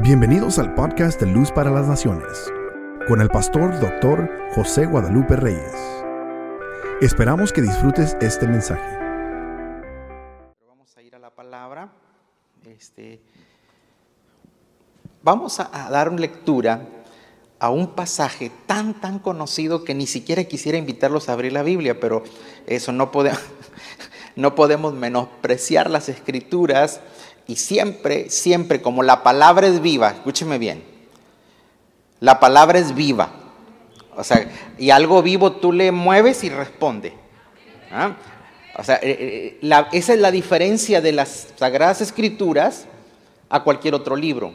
Bienvenidos al podcast de Luz para las Naciones, con el pastor Dr. José Guadalupe Reyes. Esperamos que disfrutes este mensaje. Vamos a ir a la palabra. Este, vamos a, a dar lectura a un pasaje tan, tan conocido que ni siquiera quisiera invitarlos a abrir la Biblia, pero eso no podemos, no podemos menospreciar las escrituras y siempre, siempre, como la palabra es viva, escúcheme bien, la palabra es viva. O sea, y algo vivo tú le mueves y responde. ¿Ah? O sea, eh, eh, esa es la diferencia de las Sagradas Escrituras a cualquier otro libro.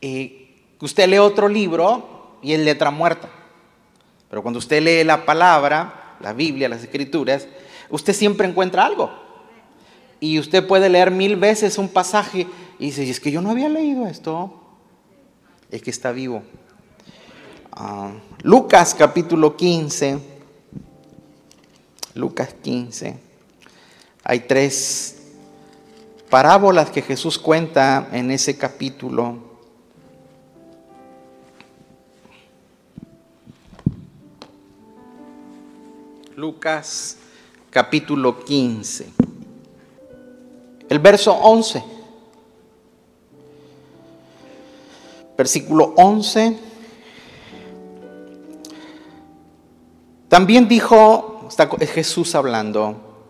Eh, usted lee otro libro y es letra muerta. Pero cuando usted lee la palabra, la Biblia, las Escrituras, usted siempre encuentra algo. Y usted puede leer mil veces un pasaje y dice, es que yo no había leído esto. Es que está vivo. Ah, Lucas capítulo 15. Lucas 15. Hay tres parábolas que Jesús cuenta en ese capítulo. Lucas capítulo 15. El verso 11. Versículo 11. También dijo, está Jesús hablando,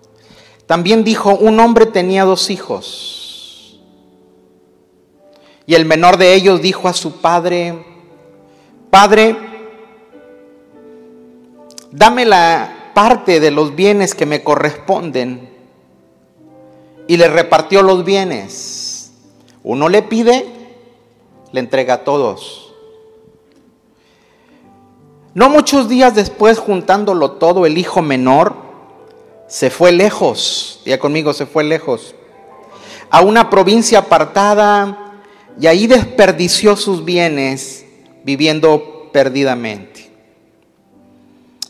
también dijo, un hombre tenía dos hijos. Y el menor de ellos dijo a su padre, Padre, dame la parte de los bienes que me corresponden y le repartió los bienes. Uno le pide, le entrega a todos. No muchos días después, juntándolo todo, el hijo menor se fue lejos, ya conmigo se fue lejos, a una provincia apartada y ahí desperdició sus bienes viviendo perdidamente.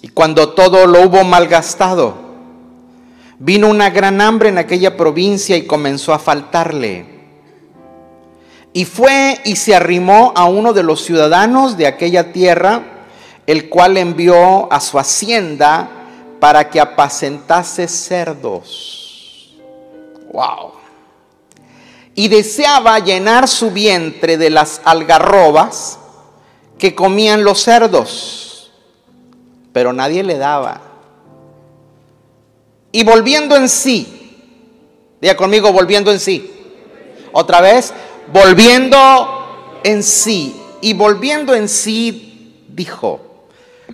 Y cuando todo lo hubo malgastado, Vino una gran hambre en aquella provincia y comenzó a faltarle. Y fue y se arrimó a uno de los ciudadanos de aquella tierra, el cual envió a su hacienda para que apacentase cerdos. Wow. Y deseaba llenar su vientre de las algarrobas que comían los cerdos, pero nadie le daba. Y volviendo en sí, diga conmigo, volviendo en sí. Otra vez, volviendo en sí. Y volviendo en sí, dijo,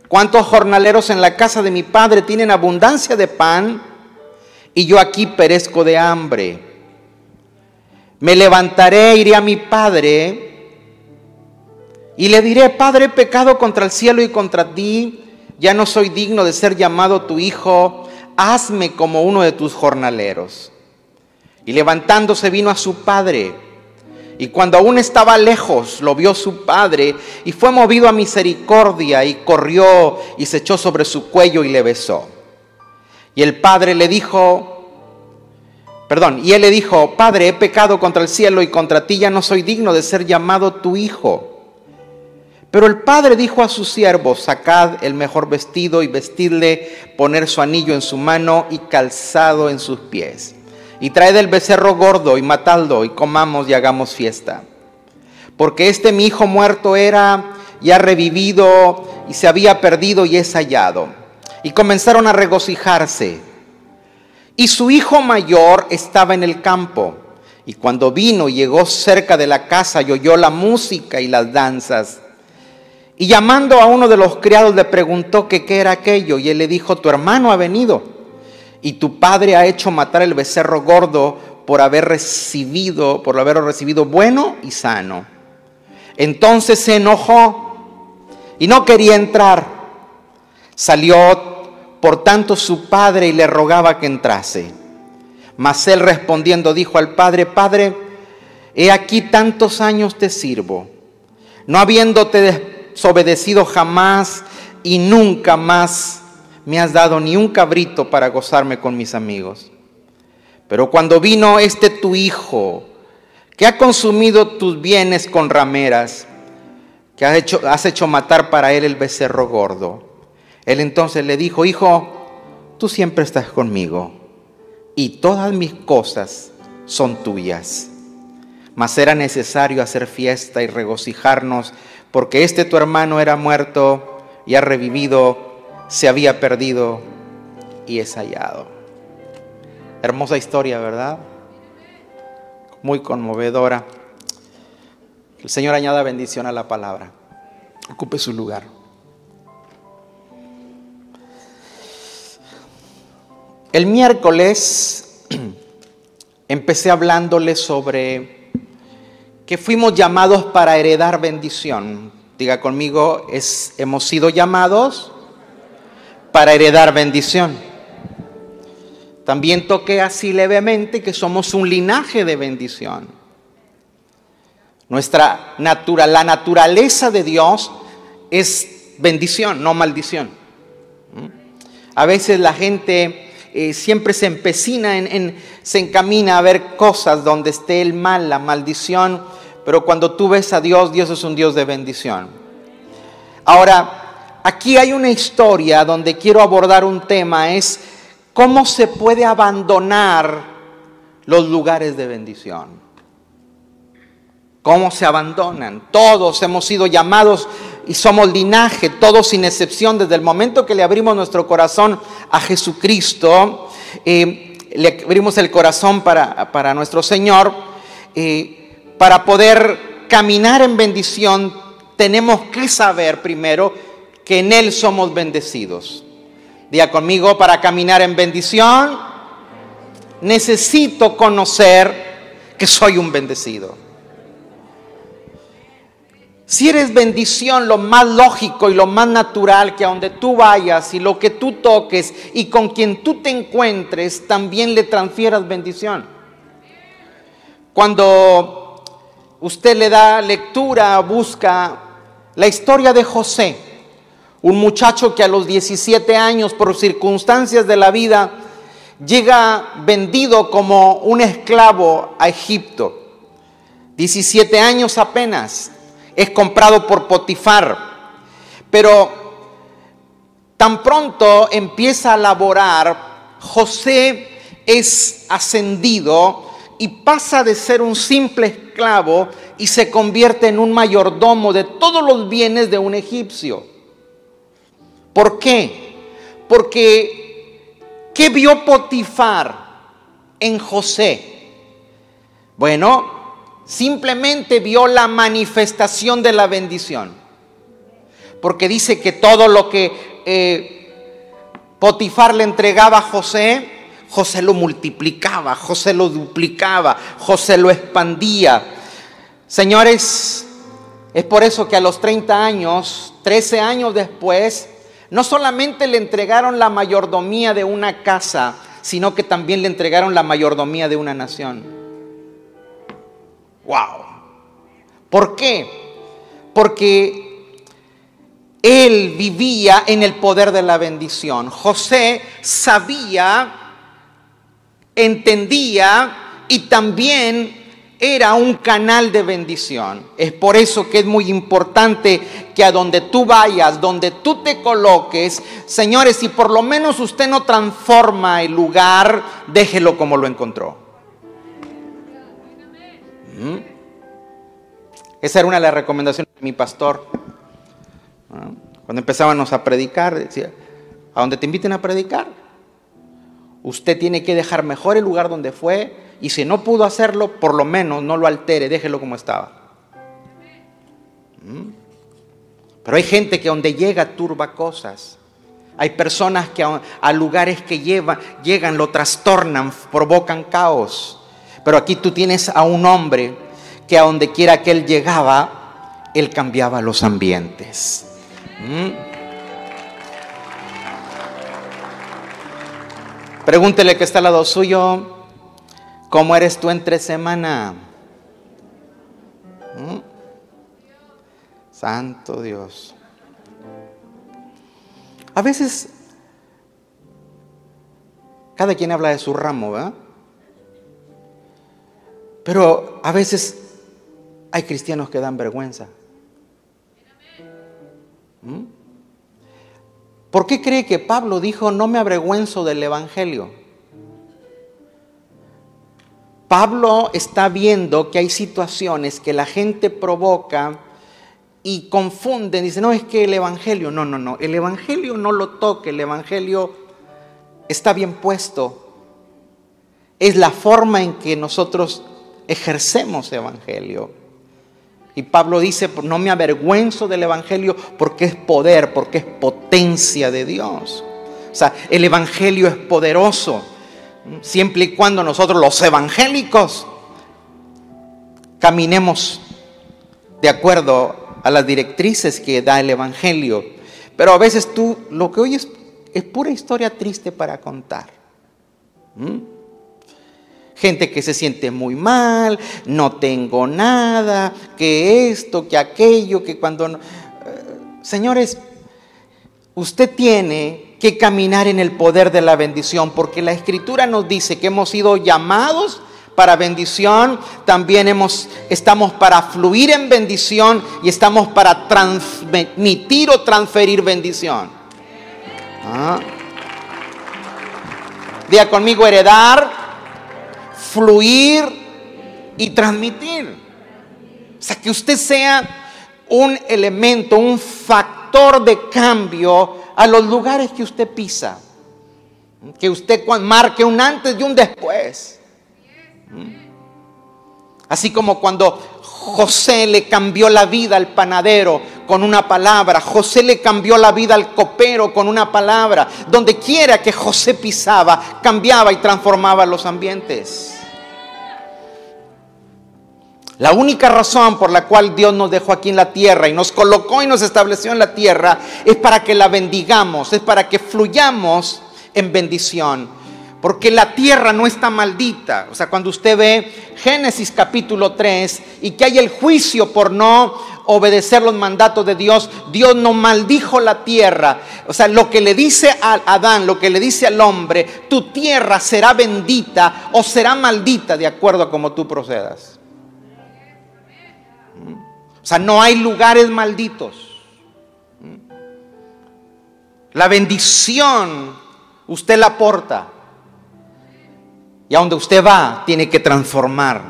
¿cuántos jornaleros en la casa de mi padre tienen abundancia de pan y yo aquí perezco de hambre? Me levantaré, iré a mi padre y le diré, Padre, he pecado contra el cielo y contra ti, ya no soy digno de ser llamado tu hijo hazme como uno de tus jornaleros. Y levantándose vino a su padre. Y cuando aún estaba lejos, lo vio su padre y fue movido a misericordia y corrió y se echó sobre su cuello y le besó. Y el padre le dijo, perdón, y él le dijo, Padre, he pecado contra el cielo y contra ti, ya no soy digno de ser llamado tu hijo. Pero el padre dijo a sus siervos, sacad el mejor vestido y vestidle, poner su anillo en su mano y calzado en sus pies. Y traed el becerro gordo y matadlo y comamos y hagamos fiesta. Porque este mi hijo muerto era y ha revivido y se había perdido y es hallado. Y comenzaron a regocijarse. Y su hijo mayor estaba en el campo. Y cuando vino y llegó cerca de la casa y oyó la música y las danzas, y llamando a uno de los criados le preguntó que qué era aquello y él le dijo, tu hermano ha venido y tu padre ha hecho matar el becerro gordo por haber recibido, por haberlo recibido bueno y sano. Entonces se enojó y no quería entrar. Salió por tanto su padre y le rogaba que entrase. Mas él respondiendo dijo al padre, Padre, he aquí tantos años te sirvo, no habiéndote obedecido jamás y nunca más me has dado ni un cabrito para gozarme con mis amigos. Pero cuando vino este tu hijo, que ha consumido tus bienes con rameras, que has hecho, has hecho matar para él el becerro gordo, él entonces le dijo, hijo, tú siempre estás conmigo y todas mis cosas son tuyas. Mas era necesario hacer fiesta y regocijarnos porque este tu hermano era muerto y ha revivido, se había perdido y es hallado. Hermosa historia, ¿verdad? Muy conmovedora. El Señor añada bendición a la palabra. Ocupe su lugar. El miércoles empecé hablándole sobre que fuimos llamados para heredar bendición. Diga conmigo, es, hemos sido llamados para heredar bendición. También toqué así levemente que somos un linaje de bendición. Nuestra natural, la naturaleza de Dios es bendición, no maldición. A veces la gente eh, siempre se empecina en, se encamina a ver cosas donde esté el mal, la maldición, pero cuando tú ves a Dios, Dios es un Dios de bendición. Ahora, aquí hay una historia donde quiero abordar un tema, es cómo se puede abandonar los lugares de bendición. ¿Cómo se abandonan? Todos hemos sido llamados y somos linaje, todos sin excepción, desde el momento que le abrimos nuestro corazón a Jesucristo, eh, le abrimos el corazón para, para nuestro Señor, eh, para poder caminar en bendición, tenemos que saber primero que en Él somos bendecidos. Diga conmigo, para caminar en bendición, necesito conocer que soy un bendecido. Si eres bendición, lo más lógico y lo más natural que a donde tú vayas y lo que tú toques y con quien tú te encuentres, también le transfieras bendición. Cuando usted le da lectura, busca la historia de José, un muchacho que a los 17 años, por circunstancias de la vida, llega vendido como un esclavo a Egipto. 17 años apenas es comprado por Potifar. Pero tan pronto empieza a laborar, José es ascendido y pasa de ser un simple esclavo y se convierte en un mayordomo de todos los bienes de un egipcio. ¿Por qué? Porque ¿qué vio Potifar en José? Bueno, simplemente vio la manifestación de la bendición. Porque dice que todo lo que eh, Potifar le entregaba a José, José lo multiplicaba, José lo duplicaba, José lo expandía. Señores, es por eso que a los 30 años, 13 años después, no solamente le entregaron la mayordomía de una casa, sino que también le entregaron la mayordomía de una nación. Wow. ¿Por qué? Porque él vivía en el poder de la bendición. José sabía, entendía y también era un canal de bendición. Es por eso que es muy importante que a donde tú vayas, donde tú te coloques, señores, si por lo menos usted no transforma el lugar, déjelo como lo encontró. Esa era una de las recomendaciones de mi pastor. Cuando empezábamos a predicar, decía, a donde te inviten a predicar, usted tiene que dejar mejor el lugar donde fue y si no pudo hacerlo, por lo menos no lo altere, déjelo como estaba. Pero hay gente que donde llega turba cosas. Hay personas que a, lugares que llegan lo trastornan, provocan caos. Pero aquí tú tienes a un hombre que a donde quiera que él llegaba, él cambiaba los ambientes. ¿Mm? Pregúntele que está al lado suyo, ¿cómo eres tú entre semana? ¿Mm? Santo Dios. A veces, cada quien habla de su ramo, ¿verdad? Pero a veces hay cristianos que dan vergüenza. ¿Mm? ¿Por qué cree que Pablo dijo, no me avergüenzo del Evangelio? Pablo está viendo que hay situaciones que la gente provoca y confunden, dice, no es que el Evangelio, no, no, no, el Evangelio no lo toque, el Evangelio está bien puesto. Es la forma en que nosotros ejercemos Evangelio. Y Pablo dice, no me avergüenzo del Evangelio porque es poder, porque es potencia de Dios. O sea, el Evangelio es poderoso, siempre y cuando nosotros los evangélicos caminemos de acuerdo a las directrices que da el Evangelio. Pero a veces tú lo que oyes es pura historia triste para contar. ¿Mm? Gente que se siente muy mal, no tengo nada, que esto, que aquello, que cuando... No... Eh, señores, usted tiene que caminar en el poder de la bendición, porque la escritura nos dice que hemos sido llamados para bendición, también hemos, estamos para fluir en bendición y estamos para transmitir o transferir bendición. ¿Ah? Diga conmigo heredar, fluir y transmitir. O sea, que usted sea un elemento, un factor de cambio a los lugares que usted pisa. Que usted marque un antes y un después. Así como cuando José le cambió la vida al panadero con una palabra, José le cambió la vida al copero con una palabra. Donde quiera que José pisaba, cambiaba y transformaba los ambientes. La única razón por la cual Dios nos dejó aquí en la tierra y nos colocó y nos estableció en la tierra es para que la bendigamos, es para que fluyamos en bendición. Porque la tierra no está maldita. O sea, cuando usted ve Génesis capítulo 3 y que hay el juicio por no obedecer los mandatos de Dios, Dios no maldijo la tierra. O sea, lo que le dice a Adán, lo que le dice al hombre, tu tierra será bendita o será maldita de acuerdo a cómo tú procedas. O sea, no hay lugares malditos. La bendición usted la aporta. Y a donde usted va, tiene que transformar.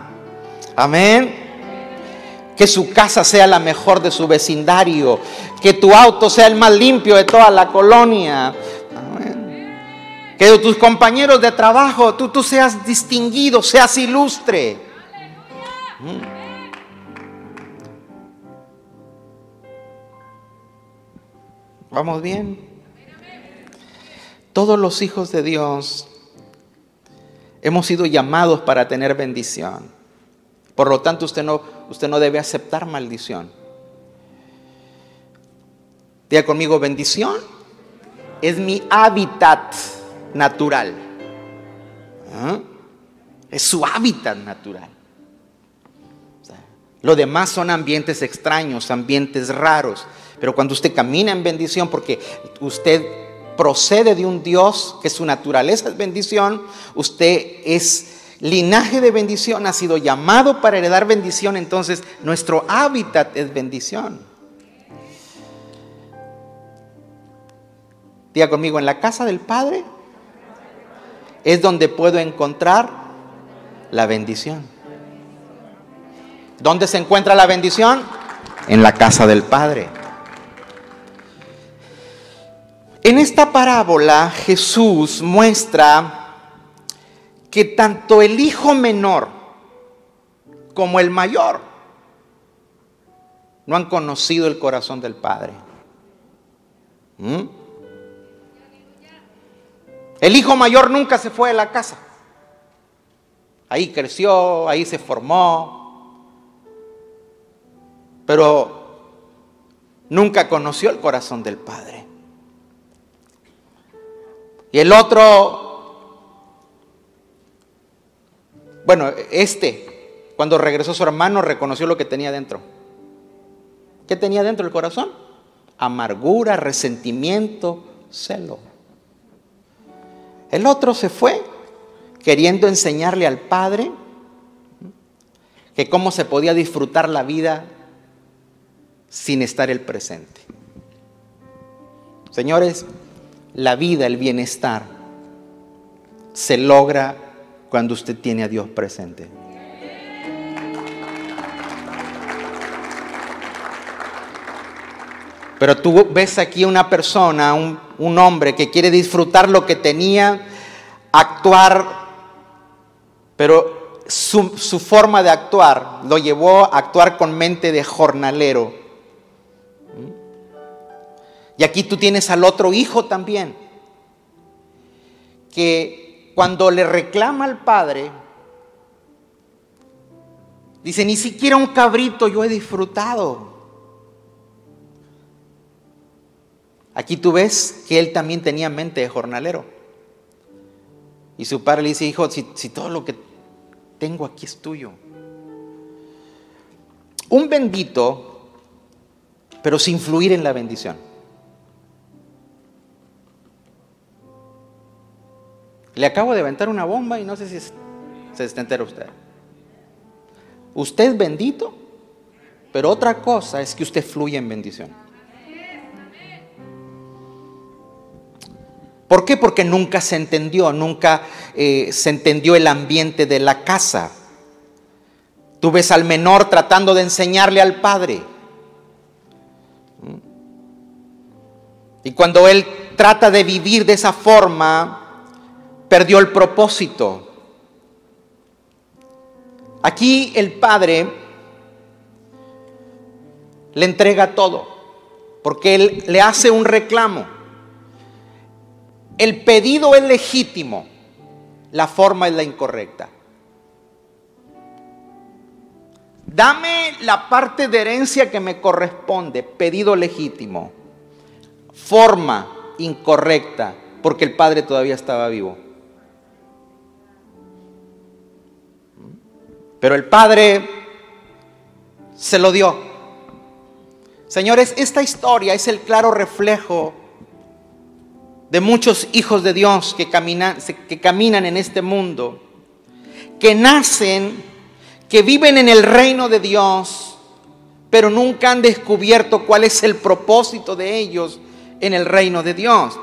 Amén. Que su casa sea la mejor de su vecindario. Que tu auto sea el más limpio de toda la colonia. Amén. Que de tus compañeros de trabajo tú, tú seas distinguido, seas ilustre. ¿Vamos bien? Todos los hijos de Dios Hemos sido llamados para tener bendición. Por lo tanto, usted no, usted no debe aceptar maldición. Diga conmigo, bendición es mi hábitat natural. ¿Ah? Es su hábitat natural. lo demás son ambientes extraños, ambientes raros. Pero cuando usted camina en bendición, porque usted procede de un Dios que su naturaleza es bendición, usted es linaje de bendición, ha sido llamado para heredar bendición, entonces nuestro hábitat es bendición. Diga conmigo, en la casa del Padre es donde puedo encontrar la bendición. ¿Dónde se encuentra la bendición? En la casa del Padre. En esta parábola Jesús muestra que tanto el hijo menor como el mayor no han conocido el corazón del Padre. ¿Mm? El hijo mayor nunca se fue de la casa. Ahí creció, ahí se formó, pero nunca conoció el corazón del Padre. Y el otro, bueno, este, cuando regresó su hermano, reconoció lo que tenía dentro. ¿Qué tenía dentro el corazón? Amargura, resentimiento, celo. El otro se fue queriendo enseñarle al padre que cómo se podía disfrutar la vida sin estar el presente. Señores, la vida, el bienestar, se logra cuando usted tiene a Dios presente. Pero tú ves aquí una persona, un, hombre que quiere disfrutar lo que tenía, actuar, pero su, forma de actuar lo llevó a actuar con mente de jornalero. Y aquí tú tienes al otro hijo también, que cuando le reclama al padre, dice, ni siquiera un cabrito yo he disfrutado. Aquí tú ves que él también tenía mente de jornalero. Y su padre le dice, hijo, si, si, todo lo que tengo aquí es tuyo. Un bendito, pero sin fluir en la bendición. Le acabo de aventar una bomba y no sé si se está entera usted. Usted es bendito, pero otra cosa es que usted fluye en bendición. ¿Por qué? Porque nunca se entendió, nunca eh, se entendió el ambiente de la casa. Tú ves al menor tratando de enseñarle al padre. Y cuando él trata de vivir de esa forma, perdió el propósito. Aquí el Padre le entrega todo, porque Él le hace un reclamo. El pedido es legítimo, la forma es la incorrecta. Dame la parte de herencia que me corresponde, pedido legítimo, forma incorrecta, porque el Padre todavía estaba vivo. Pero el Padre se lo dio. Señores, esta historia es el claro reflejo de muchos hijos de Dios que caminan, que caminan en este mundo, que nacen, que viven en el reino de Dios, pero nunca han descubierto cuál es el propósito de ellos en el reino de Dios.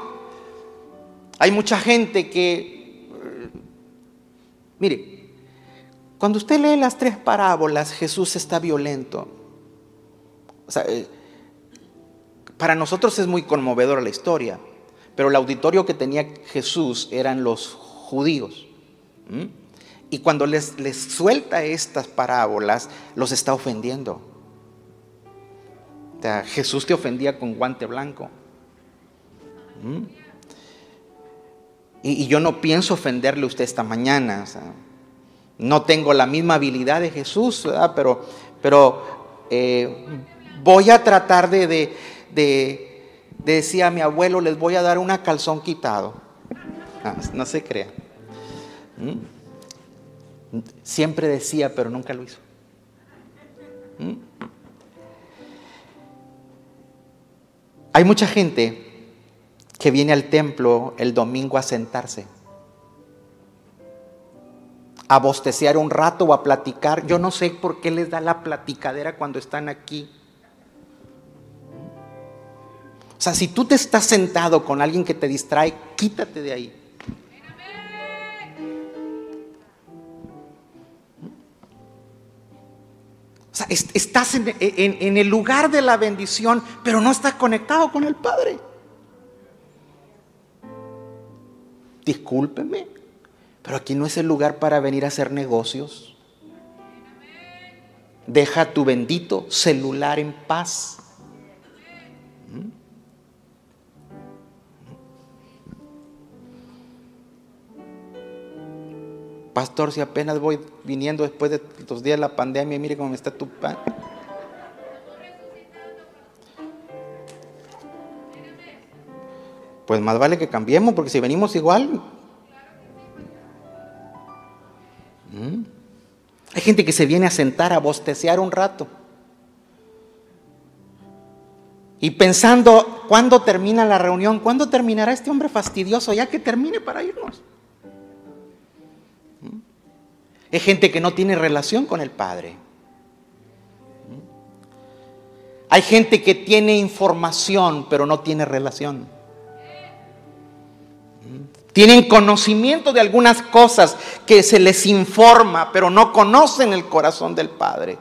Hay mucha gente que, mire, cuando usted lee las tres parábolas, Jesús está violento. Eh, para nosotros es muy conmovedora la historia, pero el auditorio que tenía Jesús eran los judíos. Y cuando les, suelta estas parábolas, los está ofendiendo. Jesús te ofendía con guante blanco. Y, y, yo no pienso ofenderle a usted esta mañana. O sea, no tengo la misma habilidad de Jesús, pero, pero eh, voy a tratar de, de, de, decir a mi abuelo, les voy a dar una calzón quitado. Ah, no, se crea. ¿Mm? Siempre decía, pero nunca lo hizo. ¿Mm? Hay mucha gente que viene al templo el domingo a sentarse a bostecear un rato o a platicar. Yo no sé por qué les da la platicadera cuando están aquí. O sea, si tú te estás sentado con alguien que te distrae, quítate de ahí. O sea, estás en, en el lugar de la bendición, pero no estás conectado con el Padre. Discúlpeme. Pero aquí no es el lugar para venir a hacer negocios. Deja tu bendito celular en paz. ¿Mm? Pastor, si apenas voy viniendo después de los días de la pandemia, mire cómo está tu pan. Pues más vale que cambiemos, porque si venimos igual, Hay gente que se viene a sentar a bostecear un rato. Y pensando, ¿cuándo termina la reunión? ¿Cuándo terminará este hombre fastidioso? Ya que termine para irnos. ¿Mm? Es gente que no tiene relación con el Padre. ¿Mm? Hay gente que tiene información, pero no tiene relación. Tienen conocimiento de algunas cosas que se les informa, pero no conocen el corazón del Padre.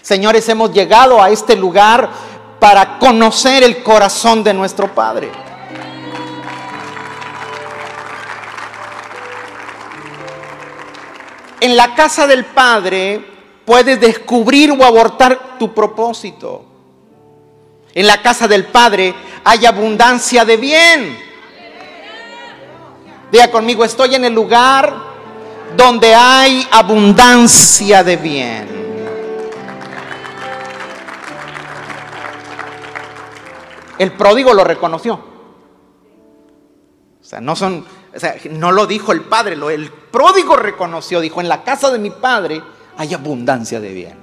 Señores, hemos llegado a este lugar para conocer el corazón de nuestro Padre. En la casa del Padre puedes descubrir o abortar tu propósito. En la casa del Padre hay abundancia de bien. Diga conmigo, estoy en el lugar donde hay abundancia de bien. El pródigo lo reconoció. O sea, no son o sea, no lo dijo el padre, lo, el pródigo reconoció, dijo, en la casa de mi padre hay abundancia de bien.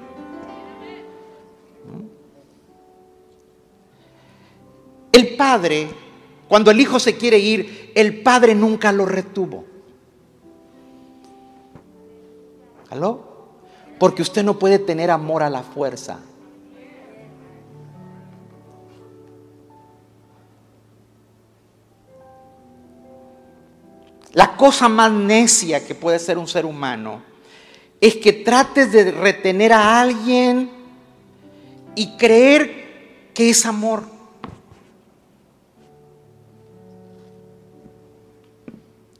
El padre, cuando el hijo se quiere ir, el padre nunca lo retuvo. ¿Aló? Porque usted no puede tener amor a la fuerza. La cosa más necia que puede ser un ser humano es que trates de retener a alguien y creer que es amor.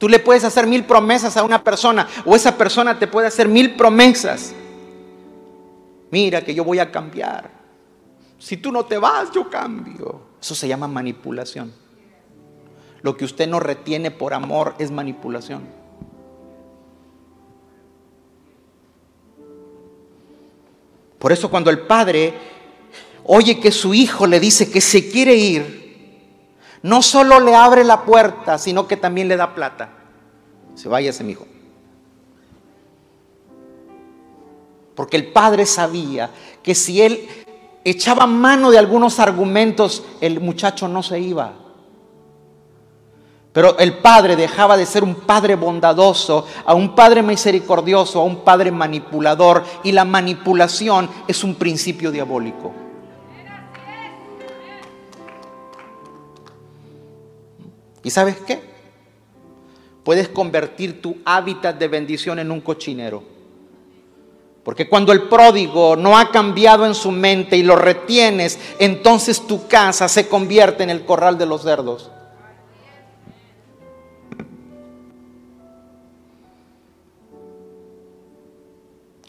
Tú le puedes hacer mil promesas a una persona o esa persona te puede hacer mil promesas. Mira que yo voy a cambiar. Si tú no te vas, yo cambio. Eso se llama manipulación. Lo que usted no retiene por amor es manipulación. Por eso cuando el padre oye que su hijo le dice que se quiere ir, no solo le abre la puerta, sino que también le da plata. Se vaya ese hijo. Porque el padre sabía que si él echaba mano de algunos argumentos, el muchacho no se iba. Pero el padre dejaba de ser un padre bondadoso a un padre misericordioso, a un padre manipulador. Y la manipulación es un principio diabólico. ¿Y sabes qué? Puedes convertir tu hábitat de bendición en un cochinero. Porque cuando el pródigo no ha cambiado en su mente y lo retienes, entonces tu casa se convierte en el corral de los cerdos.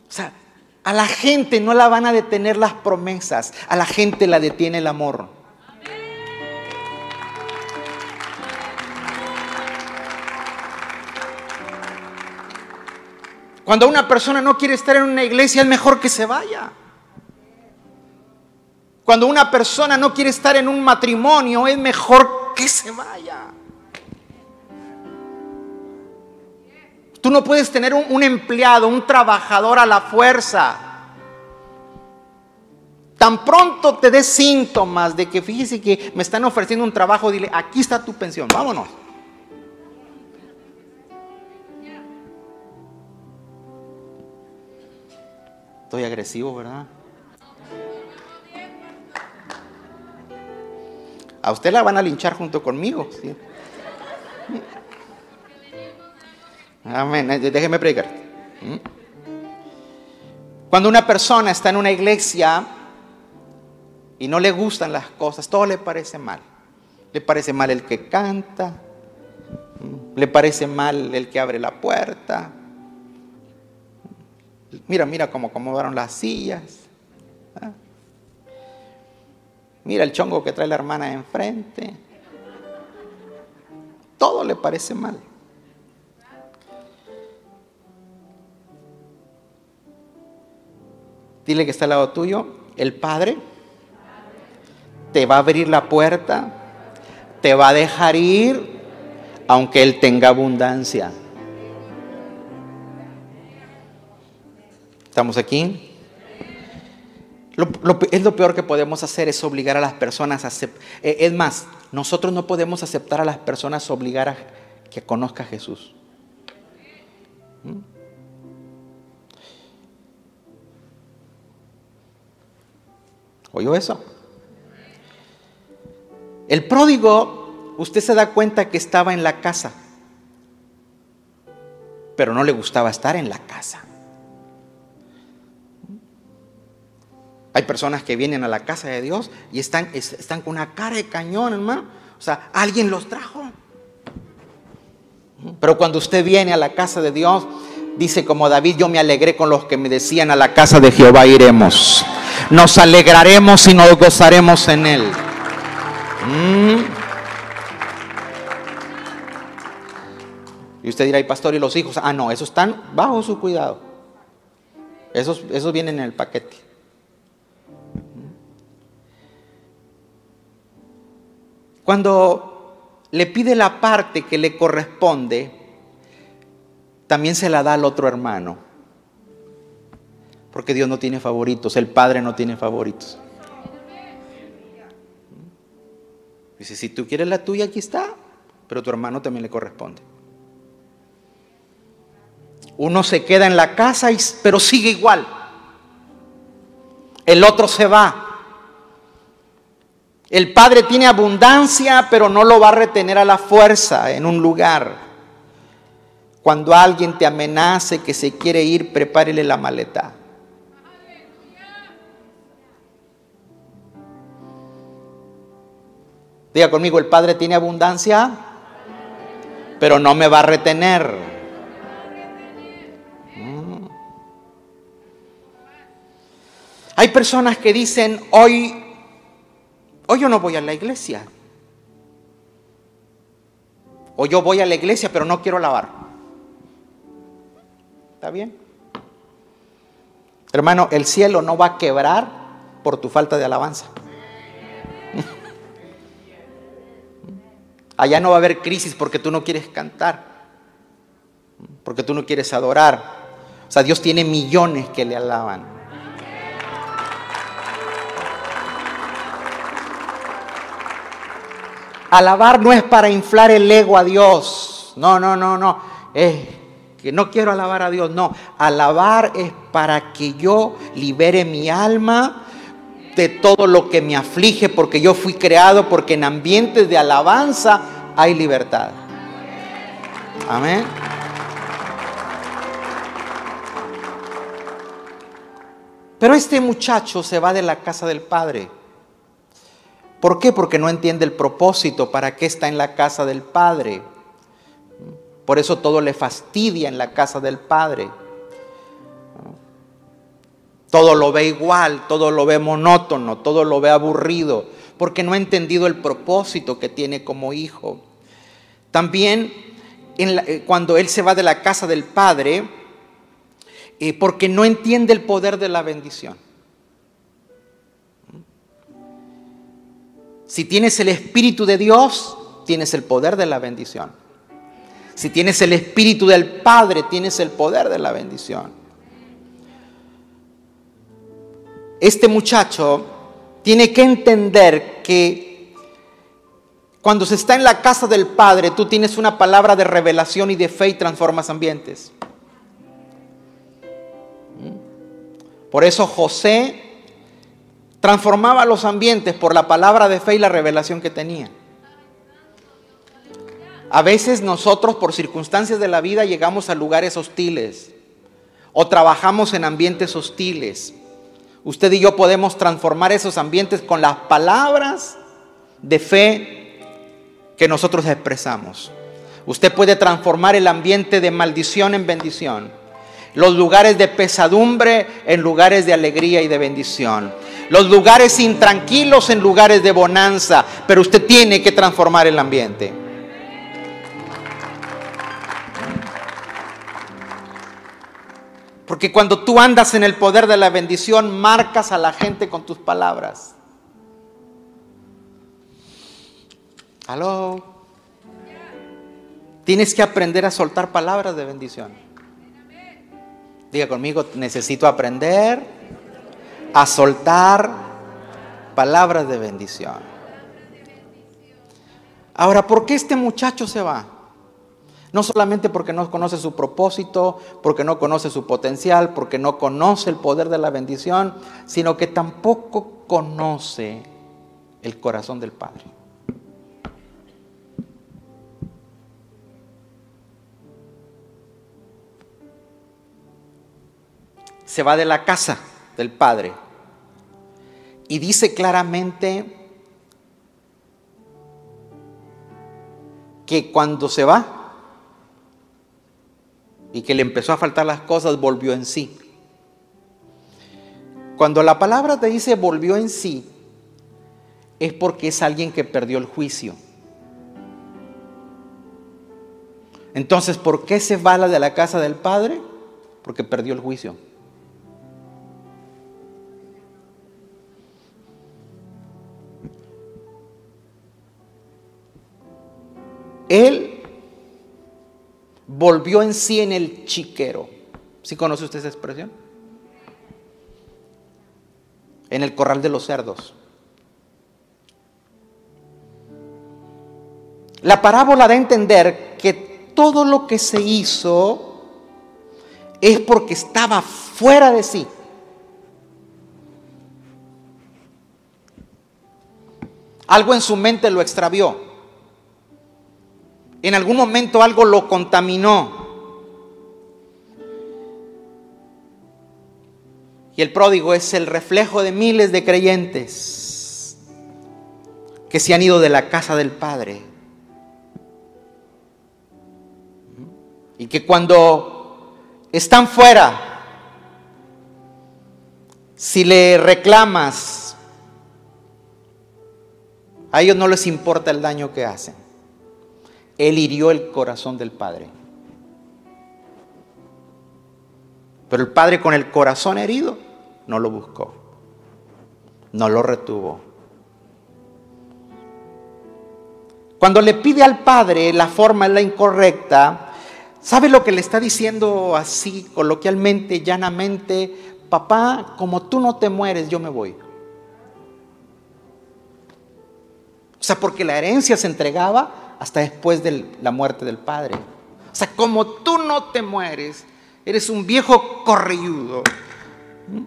O sea, a la gente no la van a detener las promesas, a la gente la detiene el amor. Cuando una persona no quiere estar en una iglesia, es mejor que se vaya. Cuando una persona no quiere estar en un matrimonio, es mejor que se vaya. Tú no puedes tener un, empleado, un trabajador a la fuerza. Tan pronto te des síntomas de que fíjese que me están ofreciendo un trabajo, dile, aquí está tu pensión, vámonos. Estoy agresivo, ¿verdad? A usted la van a linchar junto conmigo. ¿sí? Amén. Eh, déjeme predicar. ¿Mm? Cuando una persona está en una iglesia y no le gustan las cosas, todo le parece mal. Le parece mal el que canta, le parece mal el que abre la puerta. Mira, mira cómo acomodaron las sillas. ¿ah? Mira el chongo que trae la hermana enfrente. Todo le parece mal. Dile que está al lado tuyo, el Padre te va a abrir la puerta, te va a dejar ir, aunque Él tenga abundancia. ¿Estamos aquí? es lo peor que podemos hacer es obligar a las personas a aceptar. Eh, es más, nosotros no podemos aceptar a las personas obligar a que conozca a Jesús. ¿Mm? ¿Oyó eso? El pródigo, usted se da cuenta que estaba en la casa, pero no le gustaba estar en la casa. Hay personas que vienen a la casa de Dios y están, están con una cara de cañón, hermano. O sea, alguien los trajo. Pero cuando usted viene a la casa de Dios, dice como David, yo me alegré con los que me decían a la casa de Jehová iremos. Nos alegraremos y nos gozaremos en él. Mm. Y usted dirá, ¿y pastor y los hijos? Ah, no, esos están bajo su cuidado. Esos, esos vienen en el paquete. Cuando le pide la parte que le corresponde, también se la da al otro hermano. Porque Dios no tiene favoritos, el Padre no tiene favoritos. Dice, si tú quieres la tuya, aquí está, pero tu hermano también le corresponde. Uno se queda en la casa, pero sigue igual. El otro se va. El Padre tiene abundancia, pero no lo va a retener a la fuerza en un lugar. Cuando alguien te amenace que se quiere ir, prepárele la maleta. Diga conmigo, el Padre tiene abundancia, pero no me va a retener. Mm. Hay personas que dicen, hoy o yo no voy a la iglesia. O yo voy a la iglesia pero no quiero lavar. ¿Está bien? Hermano, el cielo no va a quebrar por tu falta de alabanza. Allá no va a haber crisis porque tú no quieres cantar, porque tú no quieres adorar. O sea, Dios tiene millones que le alaban. Alabar no es para inflar el ego a Dios. No, no, no, no. Es que no quiero alabar a Dios. No, alabar es para que yo libere mi alma de todo lo que me aflige, porque yo fui creado, porque en ambientes de alabanza hay libertad. Amén. Pero este muchacho se va de la casa del padre. ¿Por qué? Porque no entiende el propósito, para qué está en la casa del Padre. Por eso todo le fastidia en la casa del Padre. Todo lo ve igual, todo lo ve monótono, todo lo ve aburrido, porque no ha entendido el propósito que tiene como hijo. También eh, cuando él se va de la casa del Padre, eh, porque no entiende el poder de la bendición. Si tienes el Espíritu de Dios, tienes el poder de la bendición. Si tienes el Espíritu del Padre, tienes el poder de la bendición. Este muchacho tiene que entender que cuando se está en la casa del Padre, tú tienes una palabra de revelación y de fe y transformas ambientes. Por eso José transformaba los ambientes por la palabra de fe y la revelación que tenía. A veces nosotros por circunstancias de la vida llegamos a lugares hostiles o trabajamos en ambientes hostiles. Usted y yo podemos transformar esos ambientes con las palabras de fe que nosotros expresamos. Usted puede transformar el ambiente de maldición en bendición los lugares de pesadumbre en lugares de alegría y de bendición, los lugares intranquilos en lugares de bonanza, pero usted tiene que transformar el ambiente. Porque cuando tú andas en el poder de la bendición, marcas a la gente con tus palabras. Aló. Tienes que aprender a soltar palabras de bendición. Diga conmigo, necesito aprender a soltar palabras de bendición. Ahora, ¿por qué este muchacho se va? No solamente porque no conoce su propósito, porque no conoce su potencial, porque no conoce el poder de la bendición, sino que tampoco conoce el corazón del Padre. Se va de la casa del Padre y dice claramente que cuando se va y que le empezó a faltar las cosas, volvió en sí. Cuando la palabra te dice volvió en sí, es porque es alguien que perdió el juicio. Entonces, ¿por qué se va la de la casa del Padre? Porque perdió el juicio. Él volvió en sí en el chiquero. ¿Sí conoce usted esa expresión? En el corral de los cerdos. La parábola da a entender que todo lo que se hizo es porque estaba fuera de sí. Algo en su mente lo extravió. En algún momento algo lo contaminó. Y el pródigo es el reflejo de miles de creyentes que se han ido de la casa del Padre. Y que cuando están fuera, si le reclamas, a ellos no les importa el daño que hacen. Él hirió el corazón del Padre. Pero el Padre con el corazón herido no lo buscó, no lo retuvo. Cuando le pide al Padre la forma es la incorrecta, ¿sabe lo que le está diciendo así, coloquialmente, llanamente? Papá, como tú no te mueres, yo me voy. O sea, porque la herencia se entregaba hasta después de la muerte del Padre. O sea, como tú no te mueres, eres un viejo correído. ¿Mm?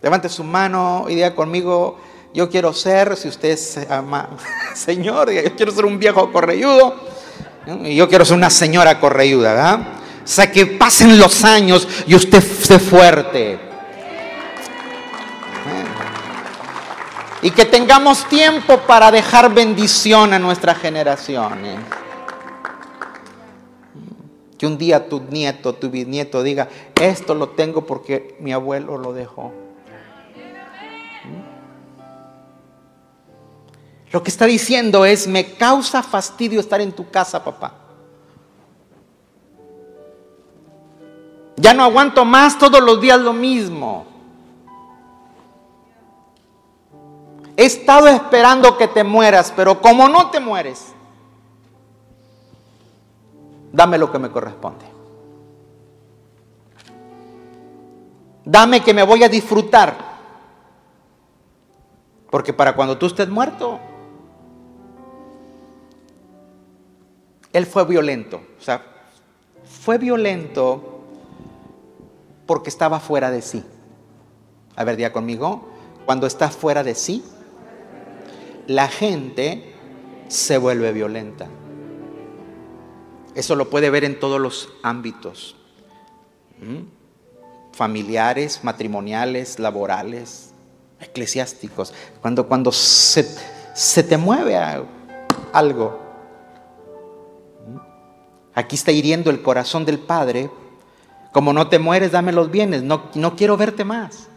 Levante su mano y diga conmigo, yo quiero ser, si usted es ama, Señor, yo quiero ser un viejo correído y yo quiero ser una señora correída, ¿verdad? O sea, que pasen los años y usted esté fuerte. Y que tengamos tiempo para dejar bendición a nuestras generaciones. Que un día tu nieto, tu bisnieto diga, esto lo tengo porque mi abuelo lo dejó. Lo que está diciendo es, me causa fastidio estar en tu casa, papá. Ya no aguanto más todos los días lo mismo. He estado esperando que te mueras, pero como no te mueres, dame lo que me corresponde. Dame que me voy a disfrutar. Porque para cuando tú estés muerto, Él fue violento. O sea, fue violento porque estaba fuera de sí. A ver, día conmigo. Cuando estás fuera de sí, la gente se vuelve violenta. Eso lo puede ver en todos los ámbitos. Familiares, matrimoniales, laborales, eclesiásticos. Cuando, cuando se, se te mueve algo. Aquí está hiriendo el corazón del Padre. Como no te mueres, dame los bienes. No, no quiero verte más.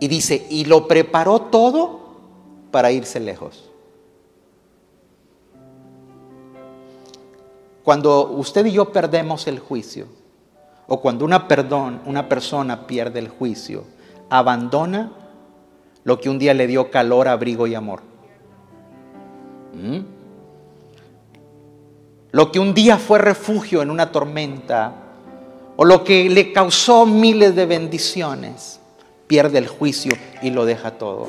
Y dice, y lo preparó todo para irse lejos. Cuando usted y yo perdemos el juicio, o cuando una, perdón, una persona pierde el juicio, abandona lo que un día le dio calor, abrigo y amor. ¿Mm? Lo que un día fue refugio en una tormenta, o lo que le causó miles de bendiciones pierde el juicio y lo deja todo.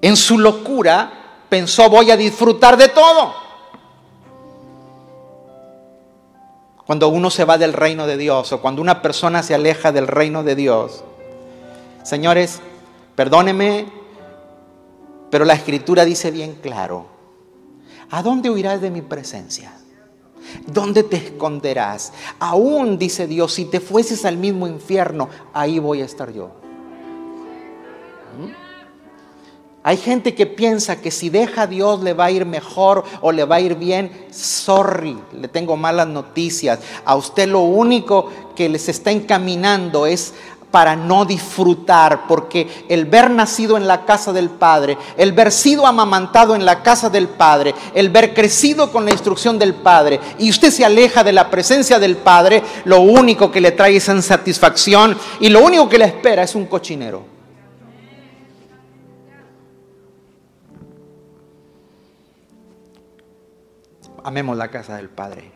En su locura pensó voy a disfrutar de todo. Cuando uno se va del reino de Dios o cuando una persona se aleja del reino de Dios. Señores, perdóneme, pero la escritura dice bien claro, ¿a dónde huirás de mi presencia? ¿Dónde te esconderás? Aún, dice Dios, si te fueses al mismo infierno, ahí voy a estar yo. ¿Mm? Hay gente que piensa que si deja a Dios le va a ir mejor o le va a ir bien. Sorry, le tengo malas noticias. A usted lo único que les está encaminando es para no disfrutar, porque el ver nacido en la casa del Padre, el ver sido amamantado en la casa del Padre, el ver crecido con la instrucción del Padre, y usted se aleja de la presencia del Padre, lo único que le trae es insatisfacción y lo único que le espera es un cochinero. Amemos la casa del Padre.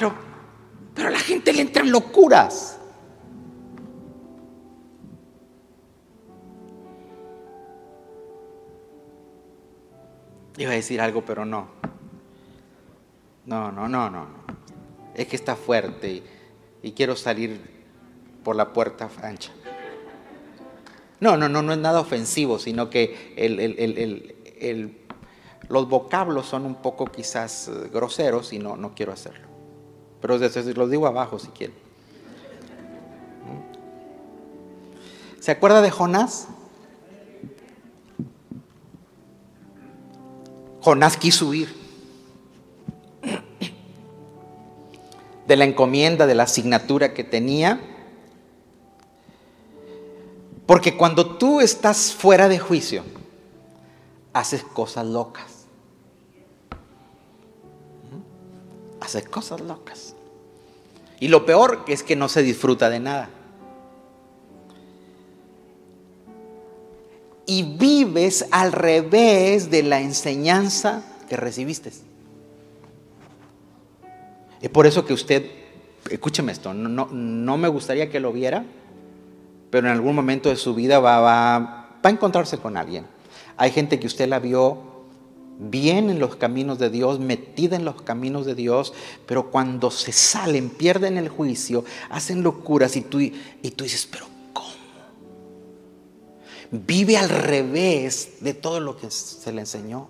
Pero, pero a la gente le entran locuras. Iba a decir algo, pero no. No, no, no, no. Es que está fuerte y, quiero salir por la puerta ancha. No, no, no, no es nada ofensivo, sino que los vocablos son un poco quizás eh, groseros y no, no quiero hacerlo. Pero los digo abajo si quieren. ¿Se acuerda de Jonás? Jonás quiso huir de la encomienda, de la asignatura que tenía. Porque cuando tú estás fuera de juicio, haces cosas locas. Haces cosas locas. Y lo peor es que no se disfruta de nada. Y vives al revés de la enseñanza que recibiste. Es por eso que usted, escúcheme esto, no, no, me gustaría que lo viera, pero en algún momento de su vida va, va, va a encontrarse con alguien. Hay gente que usted la vio bien en los caminos de Dios, metida en los caminos de Dios, pero cuando se salen, pierden el juicio, hacen locuras y tú, y tú dices, pero ¿cómo? Vive al revés de todo lo que se le enseñó.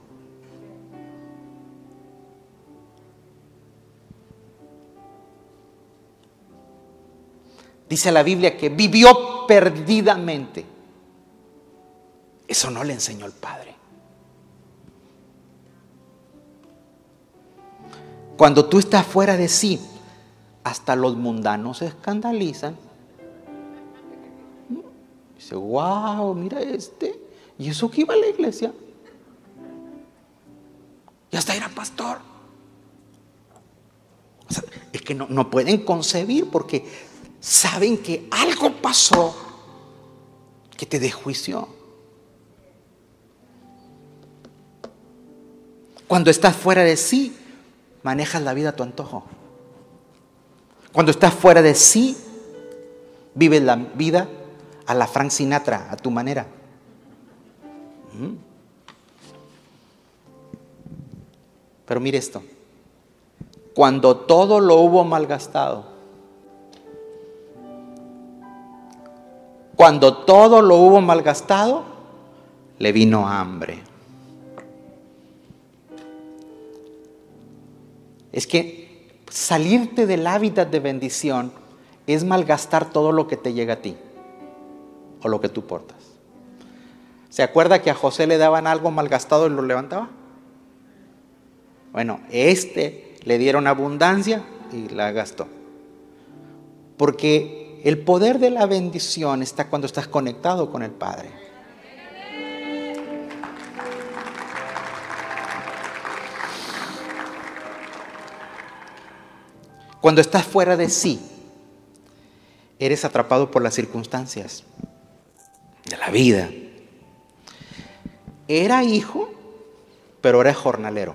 Dice la Biblia que vivió perdidamente. Eso no le enseñó el Padre. Cuando tú estás fuera de sí, hasta los mundanos se escandalizan. Dice, wow, mira este. ¿Y eso que iba a la iglesia? Y hasta era pastor. es que no, no pueden concebir porque saben que algo pasó que te desjuició. Cuando estás fuera de sí, manejas la vida a tu antojo. Cuando estás fuera de sí, vives la vida a la Frank Sinatra, a tu manera. ¿Mm? Pero mire esto, cuando todo lo hubo malgastado, cuando todo lo hubo malgastado, le vino hambre. Es que salirte del hábitat de bendición es malgastar todo lo que te llega a ti o lo que tú portas. ¿Se acuerda que a José le daban algo malgastado y lo levantaba? Bueno, este le dieron abundancia y la gastó. Porque el poder de la bendición está cuando estás conectado con el Padre. Cuando estás fuera de sí, eres atrapado por las circunstancias de la vida. Era hijo, pero era jornalero.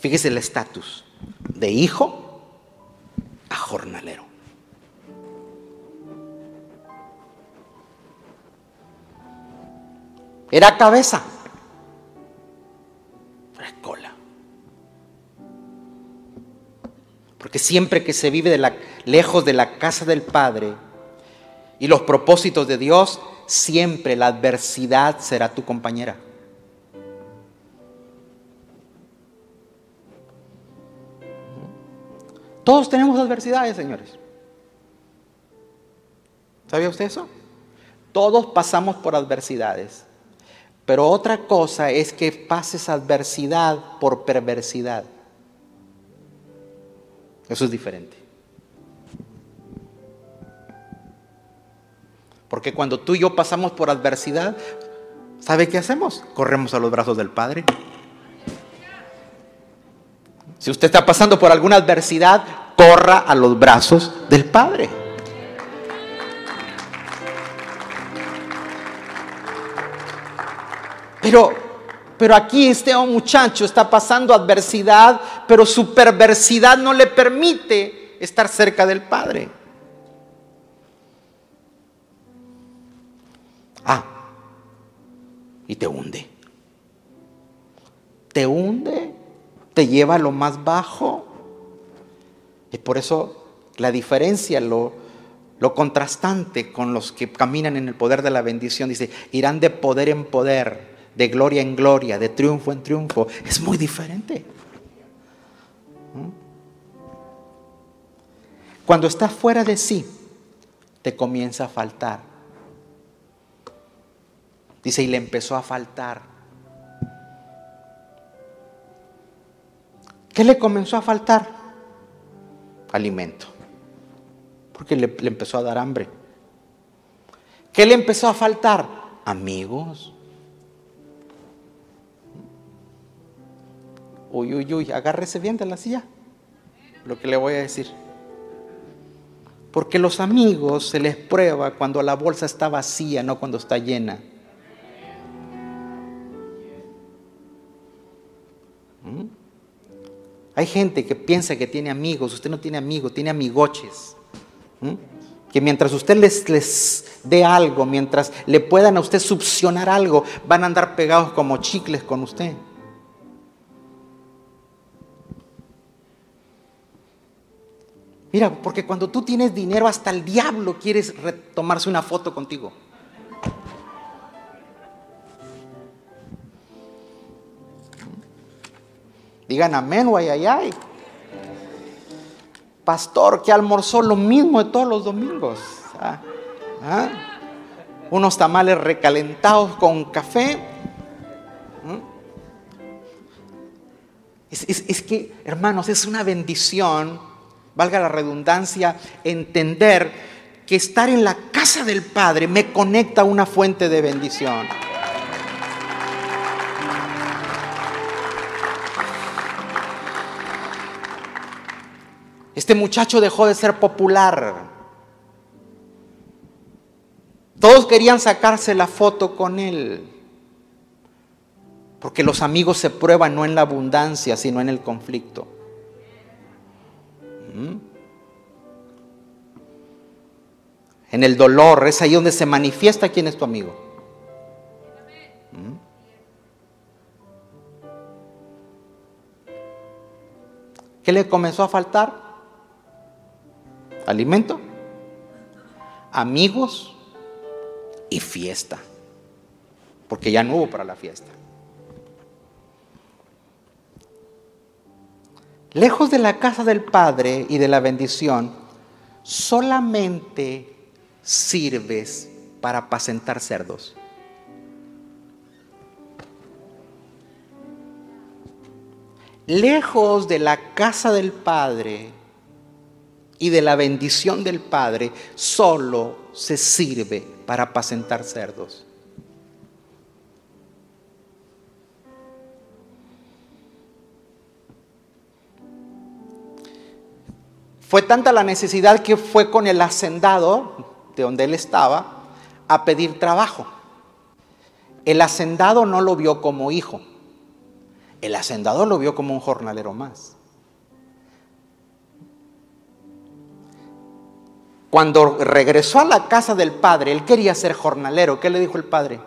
Fíjese el estatus de hijo a jornalero. era cabeza. Porque siempre que se vive lejos de la casa del Padre y los propósitos de Dios, siempre la adversidad será tu compañera. Todos tenemos adversidades, señores. ¿Sabía usted eso? Todos pasamos por adversidades. Pero otra cosa es que pases adversidad por perversidad. Eso es diferente. Porque cuando tú y yo pasamos por adversidad, ¿sabe qué hacemos? Corremos a los brazos del Padre. Si usted está pasando por alguna adversidad, corra a los brazos del Padre. Pero, pero aquí este muchacho está pasando adversidad, pero su perversidad no le permite estar cerca del Padre. Ah, y te hunde. Te hunde, te lleva a lo más bajo. Y por eso la diferencia, lo, lo contrastante con los que caminan en el poder de la bendición, dice, irán de poder en poder de gloria en gloria, de triunfo en triunfo, es muy diferente. Cuando estás fuera de sí, te comienza a faltar. Dice, y le empezó a faltar. ¿Qué le comenzó a faltar? Alimento. Porque le, le empezó a dar hambre. ¿Qué le empezó a faltar? Amigos. Uy, uy, uy, agárrese bien de la silla. Lo que le voy a decir. Porque los amigos se les prueba cuando la bolsa está vacía, no cuando está llena. ¿Mm? Hay gente que piensa que tiene amigos, usted no tiene amigos, tiene amigoches. ¿Mm? Que mientras usted les, les dé algo, mientras le puedan a usted succionar algo, van a andar pegados como chicles con usted. Mira, porque cuando tú tienes dinero, hasta el diablo quieres retomarse una foto contigo. Digan amén ay, ay, ay. Pastor que almorzó lo mismo de todos los domingos. ¿Ah? ¿Ah? Unos tamales recalentados con café. ¿Mm? es que, hermanos, es una bendición valga la redundancia, entender que estar en la casa del Padre me conecta a una fuente de bendición. Este muchacho dejó de ser popular. Todos querían sacarse la foto con él. Porque los amigos se prueban no en la abundancia, sino en el conflicto. En el dolor, es ahí donde se manifiesta quién es tu amigo. ¿Qué le comenzó a faltar? Alimento, amigos y fiesta. Porque ya no hubo para la fiesta. Lejos de la casa del Padre y de la bendición, solamente sirves para apacentar cerdos. Lejos de la casa del Padre y de la bendición del Padre, solo se sirve para apacentar cerdos. Fue tanta la necesidad que fue con el hacendado, de donde él estaba, a pedir trabajo. El hacendado no lo vio como hijo, el hacendado lo vio como un jornalero más. Cuando regresó a la casa del padre, él quería ser jornalero. ¿Qué le dijo el padre?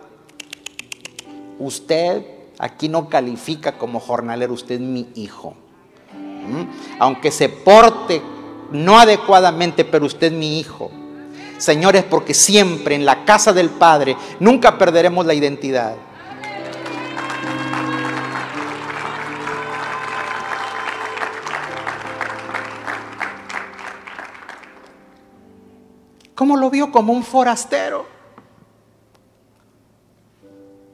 usted aquí no califica como jornalero, usted es mi hijo. ¿Mm? Aunque se porte no adecuadamente, pero usted mi hijo. Señores, porque siempre en la casa del Padre nunca perderemos la identidad. ¿Cómo lo vio? Como un forastero.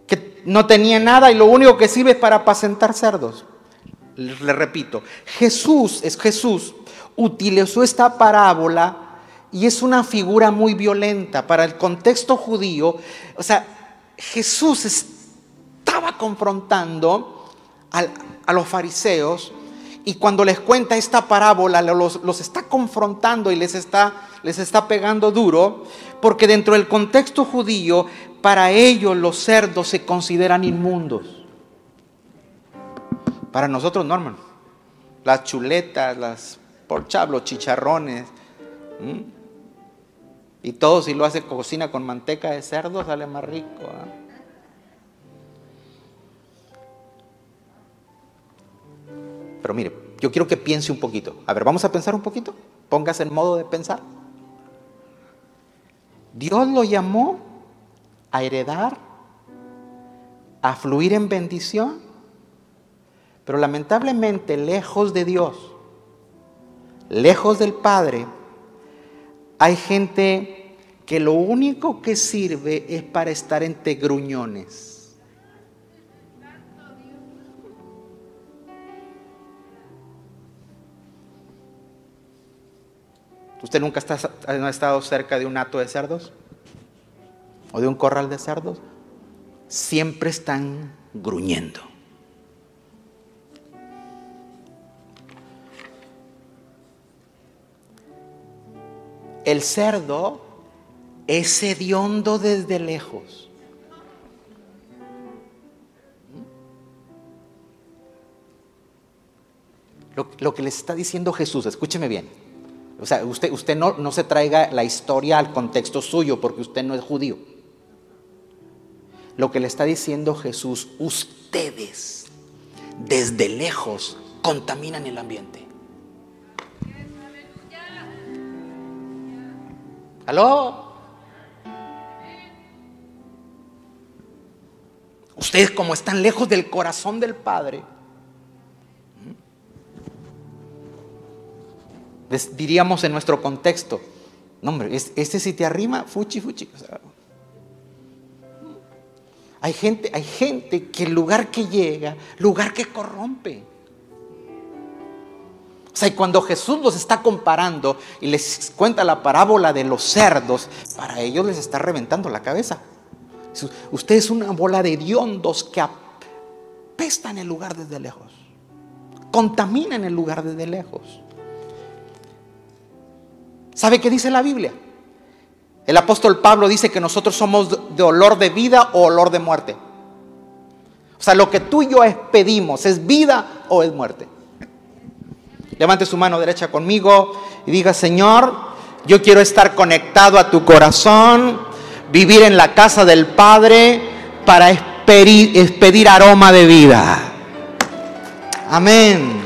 Que no tenía nada y lo único que sirve es para apacentar cerdos. Le repito, Jesús es Jesús, utilizó esta parábola y es una figura muy violenta para el contexto judío. O sea, Jesús estaba confrontando a los fariseos y cuando les cuenta esta parábola los, los está confrontando y les está, les está pegando duro, porque dentro del contexto judío, para ellos los cerdos se consideran inmundos. Para nosotros no, hermano. Las chuletas, las porchablos, los chicharrones. Y todo si lo hace cocina con manteca de cerdo sale más rico. ¿ah? Pero mire, yo quiero que piense un poquito. A ver, vamos a pensar un poquito. Póngase en modo de pensar. Dios lo llamó a heredar, a fluir en bendición, pero lamentablemente lejos de Dios, lejos del Padre, hay gente que lo único que sirve es para estar entre gruñones. ¿Usted nunca está, ha estado cerca de un hato de cerdos? ¿O de un corral de cerdos? Siempre están gruñendo. El cerdo es hediondo desde lejos. Lo, que les está diciendo Jesús, escúcheme bien. O sea, usted, usted no, no se traiga la historia al contexto suyo porque usted no es judío. Lo que le está diciendo Jesús, ustedes desde lejos contaminan el ambiente. ¿Aló? Ustedes como están lejos del corazón del Padre, diríamos en nuestro contexto, no hombre, este si te arrima, fuchi, fuchi. hay gente, hay gente que el lugar que llega, lugar que corrompe. O sea, y cuando Jesús los está comparando y les cuenta la parábola de los cerdos, para ellos les está reventando la cabeza. Usted es una bola de diondos que apestan el lugar desde lejos. Contaminan el lugar desde lejos. ¿Sabe qué dice la Biblia? El apóstol Pablo dice que nosotros somos de olor de vida o olor de muerte. O sea, lo que tú y yo pedimos, ¿es vida o es muerte? Levante su mano derecha conmigo y diga, Señor, yo quiero estar conectado a tu corazón, vivir en la casa del Padre para expedir, aroma de vida. Amén.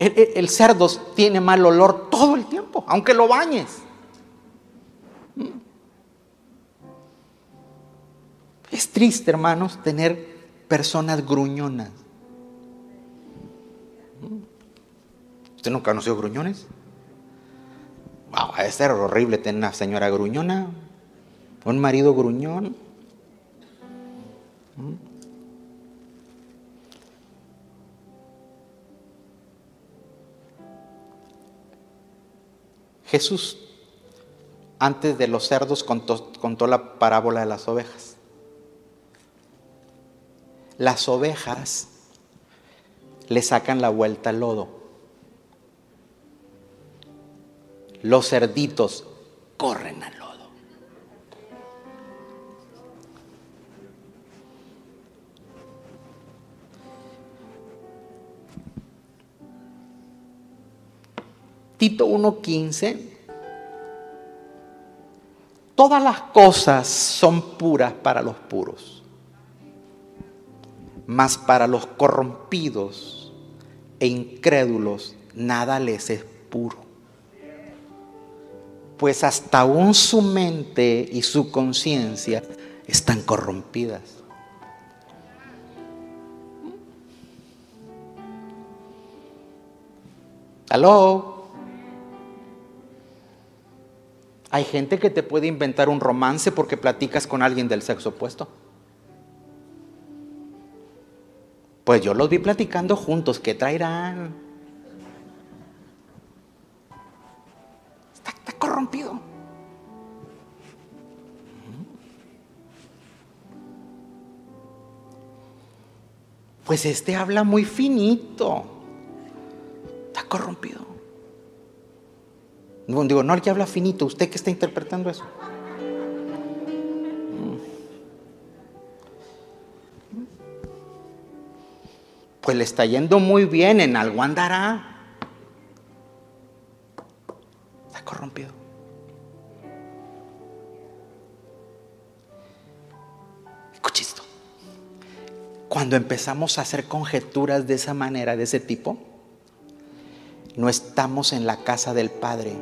el, cerdo tiene mal olor todo el tiempo, aunque lo bañes. Es triste, hermanos, tener personas gruñonas. ¿Usted nunca conoció gruñones? Wow, a ser horrible tener una señora gruñona, un marido gruñón. Jesús, antes de los cerdos, contó la parábola de las ovejas. Las ovejas le sacan la vuelta al lodo. Los cerditos corren al lodo. Tito 1.15. Todas las cosas son puras para los puros, mas para los corrompidos e incrédulos nada les es puro. Pues hasta aún su mente y su conciencia están corrompidas. ¿Aló? Hay gente que te puede inventar un romance porque platicas con alguien del sexo opuesto. Pues yo los vi platicando juntos, ¿qué traerán? Está, corrompido. Pues este habla muy finito. Está corrompido. Digo, no el que habla finito, usted que está interpretando eso. Pues le está yendo muy bien, en algo andará. Está corrompido. Escucha esto. Cuando empezamos a hacer conjeturas de esa manera, de ese tipo, no estamos en la casa del Padre.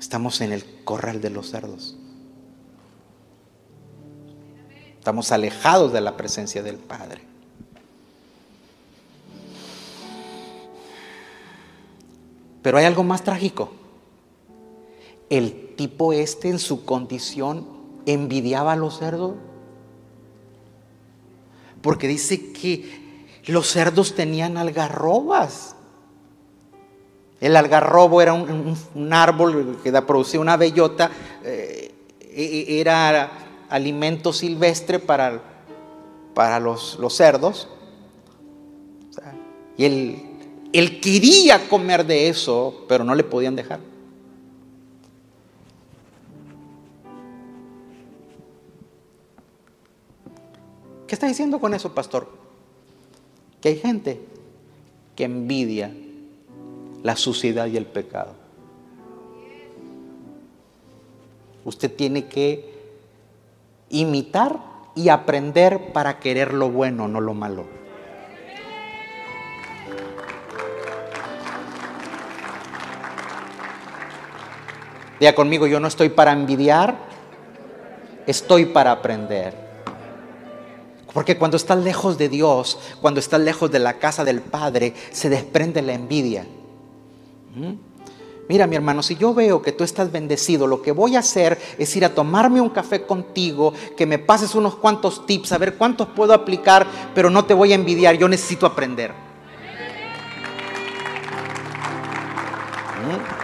Estamos en el corral de los cerdos. Estamos alejados de la presencia del Padre. Pero hay algo más trágico. El tipo este en su condición envidiaba a los cerdos. Porque dice que los cerdos tenían algarrobas. El algarrobo era un, árbol que producía una bellota, eh, era alimento silvestre para, para los, los cerdos. Y él, él quería comer de eso, pero no le podían dejar. ¿Qué está diciendo con eso, pastor? Que hay gente que envidia la suciedad y el pecado. Usted tiene que imitar y aprender para querer lo bueno, no lo malo. Diga conmigo, yo no estoy para envidiar, estoy para aprender. Porque cuando estás lejos de Dios, cuando estás lejos de la casa del Padre, se desprende la envidia. ¿Mm? Mira mi hermano, si yo veo que tú estás bendecido, lo que voy a hacer es ir a tomarme un café contigo, que me pases unos cuantos tips, a ver cuántos puedo aplicar, pero no te voy a envidiar, yo necesito aprender. ¿Mm?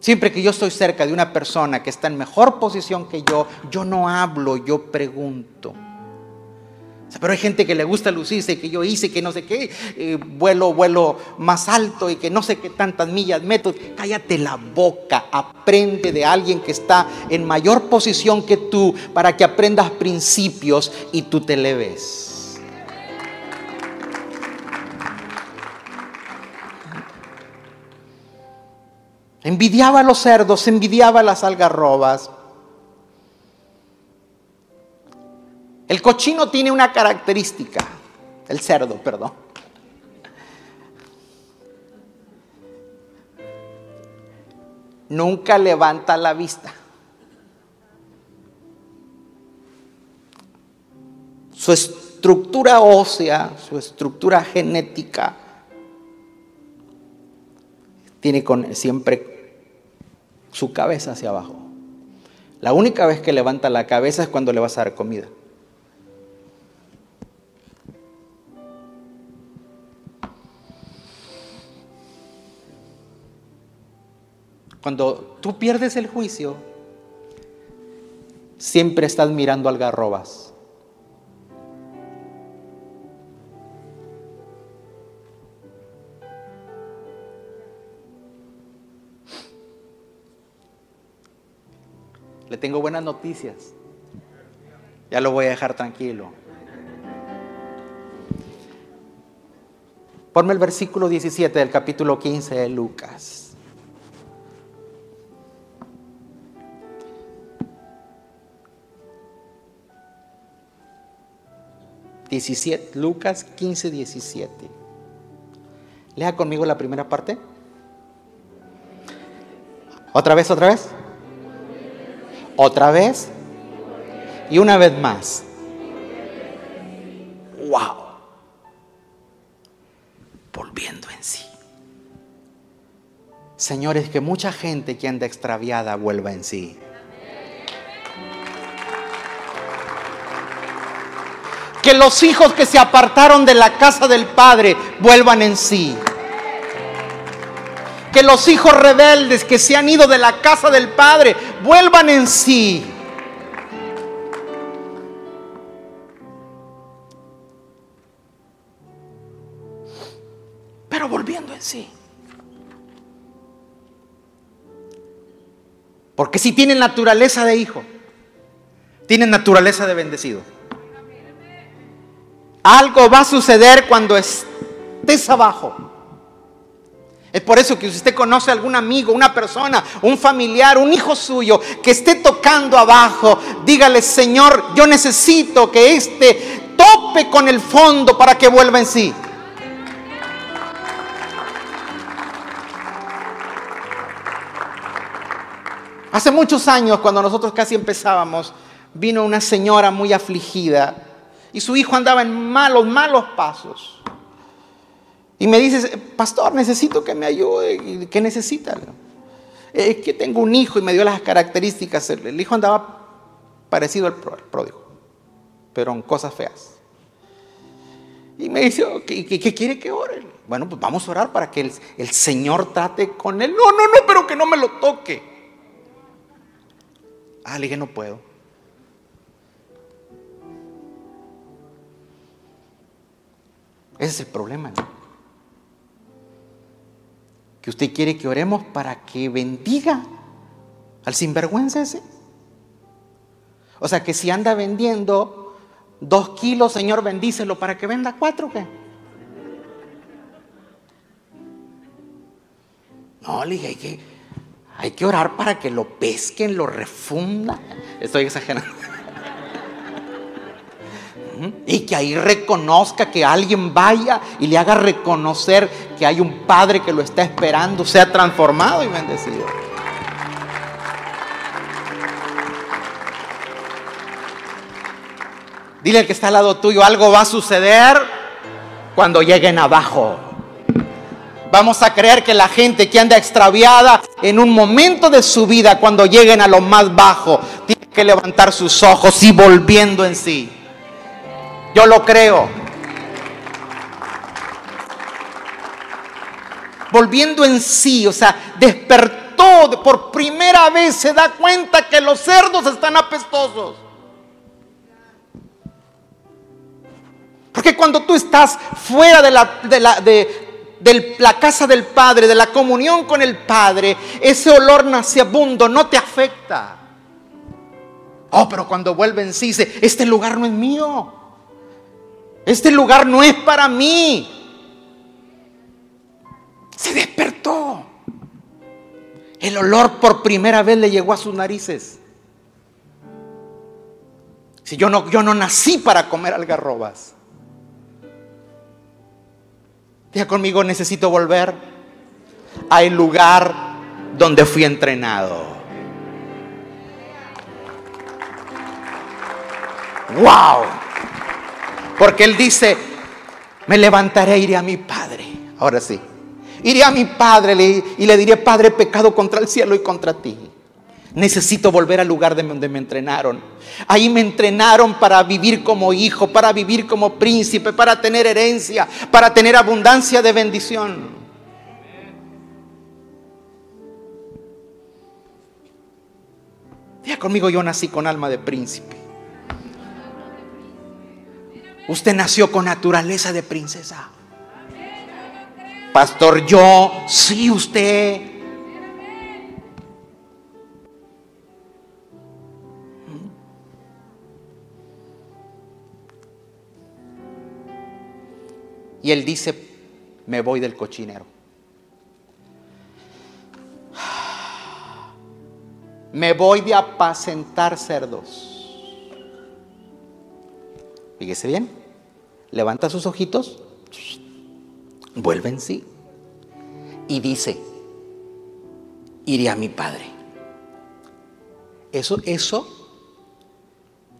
Siempre que yo estoy cerca de una persona que está en mejor posición que yo, yo no hablo, yo pregunto. Pero hay gente que le gusta lucirse, que yo hice, que no sé qué, vuelo, vuelo más alto y que no sé qué tantas millas meto. Cállate la boca, aprende de alguien que está en mayor posición que tú para que aprendas principios y tú te leves. Envidiaba a los cerdos, envidiaba a las algarrobas. El cochino tiene una característica, el cerdo, perdón. Nunca levanta la vista. Su estructura ósea, su estructura genética, tiene con, siempre su cabeza hacia abajo. La única vez que levanta la cabeza es cuando le vas a dar comida. Cuando tú pierdes el juicio, siempre estás mirando algarrobas. Le tengo buenas noticias. Ya lo voy a dejar tranquilo. Ponme el versículo 17 del capítulo 15 de Lucas. Lucas 15, 17. Lea conmigo la primera parte. Otra vez, otra vez. Otra vez. Y una vez más. Wow. Volviendo en sí. Señores, que mucha gente que anda extraviada vuelva en sí. Que los hijos que se apartaron de la casa del Padre vuelvan en sí. Que los hijos rebeldes que se han ido de la casa del Padre vuelvan en sí. Pero volviendo en sí. Porque si tienen naturaleza de hijo, tienen naturaleza de bendecido. Algo va a suceder cuando estés abajo. Es por eso que si usted conoce a algún amigo, una persona, un familiar, un hijo suyo que esté tocando abajo, dígale, Señor, yo necesito que este tope con el fondo para que vuelva en sí. Hace muchos años, cuando nosotros casi empezábamos, vino una señora muy afligida y su hijo andaba en malos, malos pasos. Y me dice, pastor, necesito que me ayude. ¿Qué necesita? Es que tengo un hijo y me dio las características. El hijo andaba parecido al pródigo, pero en cosas feas. Y me dice, ¿qué, quiere que ore? Bueno, pues vamos a orar para que el, el Señor trate con él. No, no, no, pero que no me lo toque. Ah, le dije, no puedo. Ese es el problema. Que usted quiere que oremos para que bendiga al sinvergüenza ese. O sea que si anda vendiendo dos kilos, Señor, bendícelo para que venda cuatro, ¿qué? No, le dije, hay que, hay que orar para que lo pesquen, lo refunda. Estoy exagerando y que ahí reconozca que alguien vaya y le haga reconocer que hay un Padre que lo está esperando, sea transformado y bendecido. Dile al que está al lado tuyo, algo va a suceder cuando lleguen abajo. Vamos a creer que la gente que anda extraviada en un momento de su vida, cuando lleguen a lo más bajo, tiene que levantar sus ojos y volviendo en sí. Yo lo creo. Volviendo en sí, o sea, despertó por primera vez, se da cuenta que los cerdos están apestosos. Porque cuando tú estás fuera de la, de la, de, la casa del Padre, de la comunión con el Padre, ese olor nauseabundo no te afecta. Oh, pero cuando vuelve en sí, dice, este lugar no es mío. Este lugar no es para mí. Se despertó. El olor por primera vez le llegó a sus narices. Si yo no, yo no nací para comer algarrobas. Diga conmigo, necesito volver al lugar donde fui entrenado. ¡Wow! Porque Él dice, me levantaré e iré a mi Padre. Ahora sí. Iré a mi Padre y le diré, Padre, pecado contra el cielo y contra ti. Necesito volver al lugar de donde me entrenaron. Ahí me entrenaron para vivir como hijo, para vivir como príncipe, para tener herencia, para tener abundancia de bendición. Diga conmigo, yo nací con alma de príncipe. Usted nació con naturaleza de princesa. Pastor, yo, sí, usted. Y él dice, me voy del cochinero. Me voy de apacentar cerdos. Fíjese bien, levanta sus ojitos, vuelve en sí y dice, iré a mi padre. Eso, eso,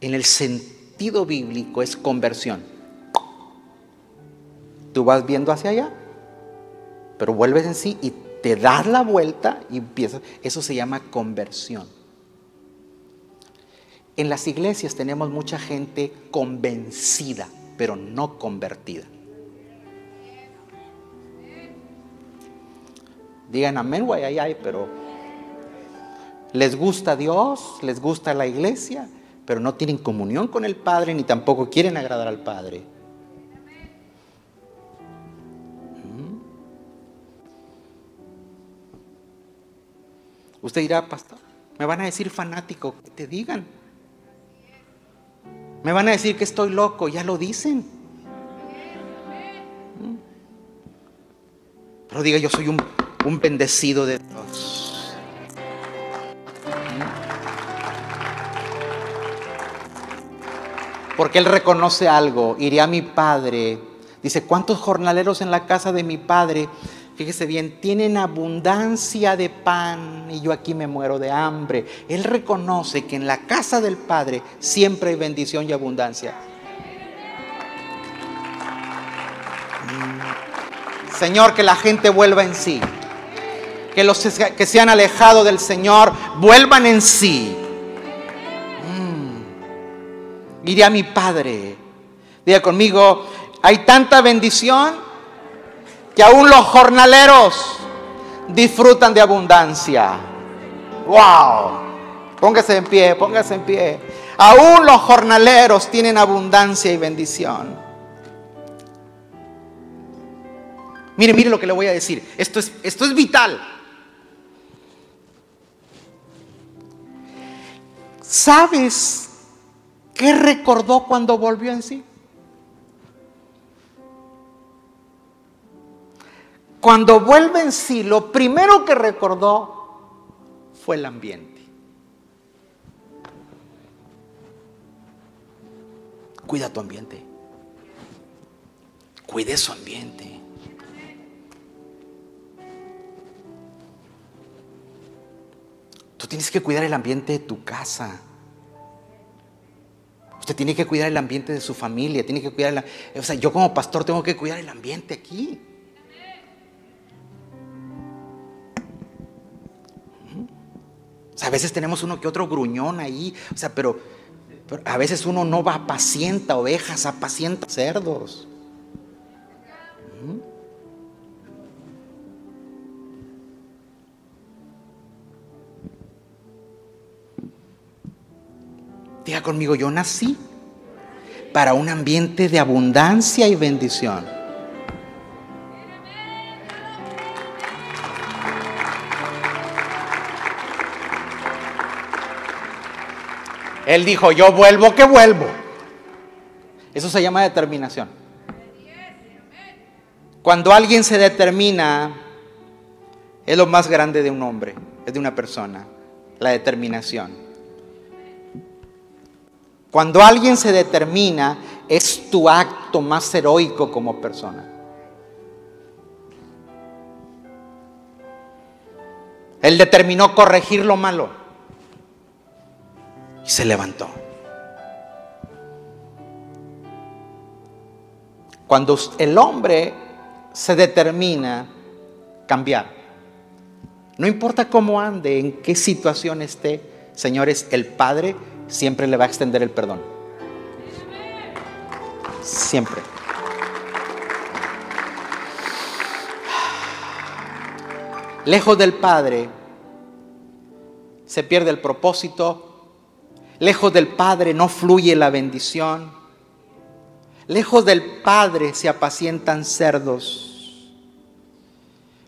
en el sentido bíblico es conversión. Tú vas viendo hacia allá, pero vuelves en sí y te das la vuelta y empiezas. Eso se llama conversión. En las iglesias tenemos mucha gente convencida, pero no convertida. Digan amén, guay, ay, ay, pero les gusta Dios, les gusta la iglesia, pero no tienen comunión con el Padre ni tampoco quieren agradar al Padre. ¿Mm? Usted dirá, pastor, me van a decir fanático, que te digan. Me van a decir que estoy loco, ya lo dicen. ¿Mm? Pero diga, yo soy un un bendecido de Dios. Porque Él reconoce algo, iré a mi Padre. Dice, ¿cuántos jornaleros en la casa de mi Padre? Fíjese bien, tienen abundancia de pan y yo aquí me muero de hambre. Él reconoce que en la casa del Padre siempre hay bendición y abundancia. Señor, que la gente vuelva en sí que los que se han alejado del Señor vuelvan en sí. Mm. A mi Padre. Diga conmigo, hay tanta bendición que aún los jornaleros disfrutan de abundancia. ¡Wow! Póngase en pie, póngase en pie. Aún los jornaleros tienen abundancia y bendición. Mire, mire lo que le voy a decir. Esto es, esto es vital. ¿Sabes qué recordó cuando volvió en sí? Cuando vuelve en sí, lo primero que recordó fue el ambiente. Cuida tu ambiente. Cuide su ambiente. Tú tienes que cuidar el ambiente de tu casa. Usted tiene que cuidar el ambiente de su familia, tiene que cuidar o sea, yo como pastor tengo que cuidar el ambiente aquí. A veces tenemos uno que otro gruñón ahí, o sea, pero, pero a veces uno no va a pacienta ovejas, apacienta cerdos. Diga conmigo, yo nací para un ambiente de abundancia y bendición. Él dijo, yo vuelvo que vuelvo. Eso se llama determinación. Cuando alguien se determina, es lo más grande de un hombre, es de una persona, la determinación. Cuando alguien se determina, es tu acto más heroico como persona. Él determinó corregir lo malo y se levantó. Cuando el hombre se determina cambiar, no importa cómo ande, en qué situación esté, señores, el Padre siempre le va a extender el perdón. Siempre. Lejos del Padre se pierde el propósito. Lejos del Padre no fluye la bendición. Lejos del Padre se apacientan cerdos.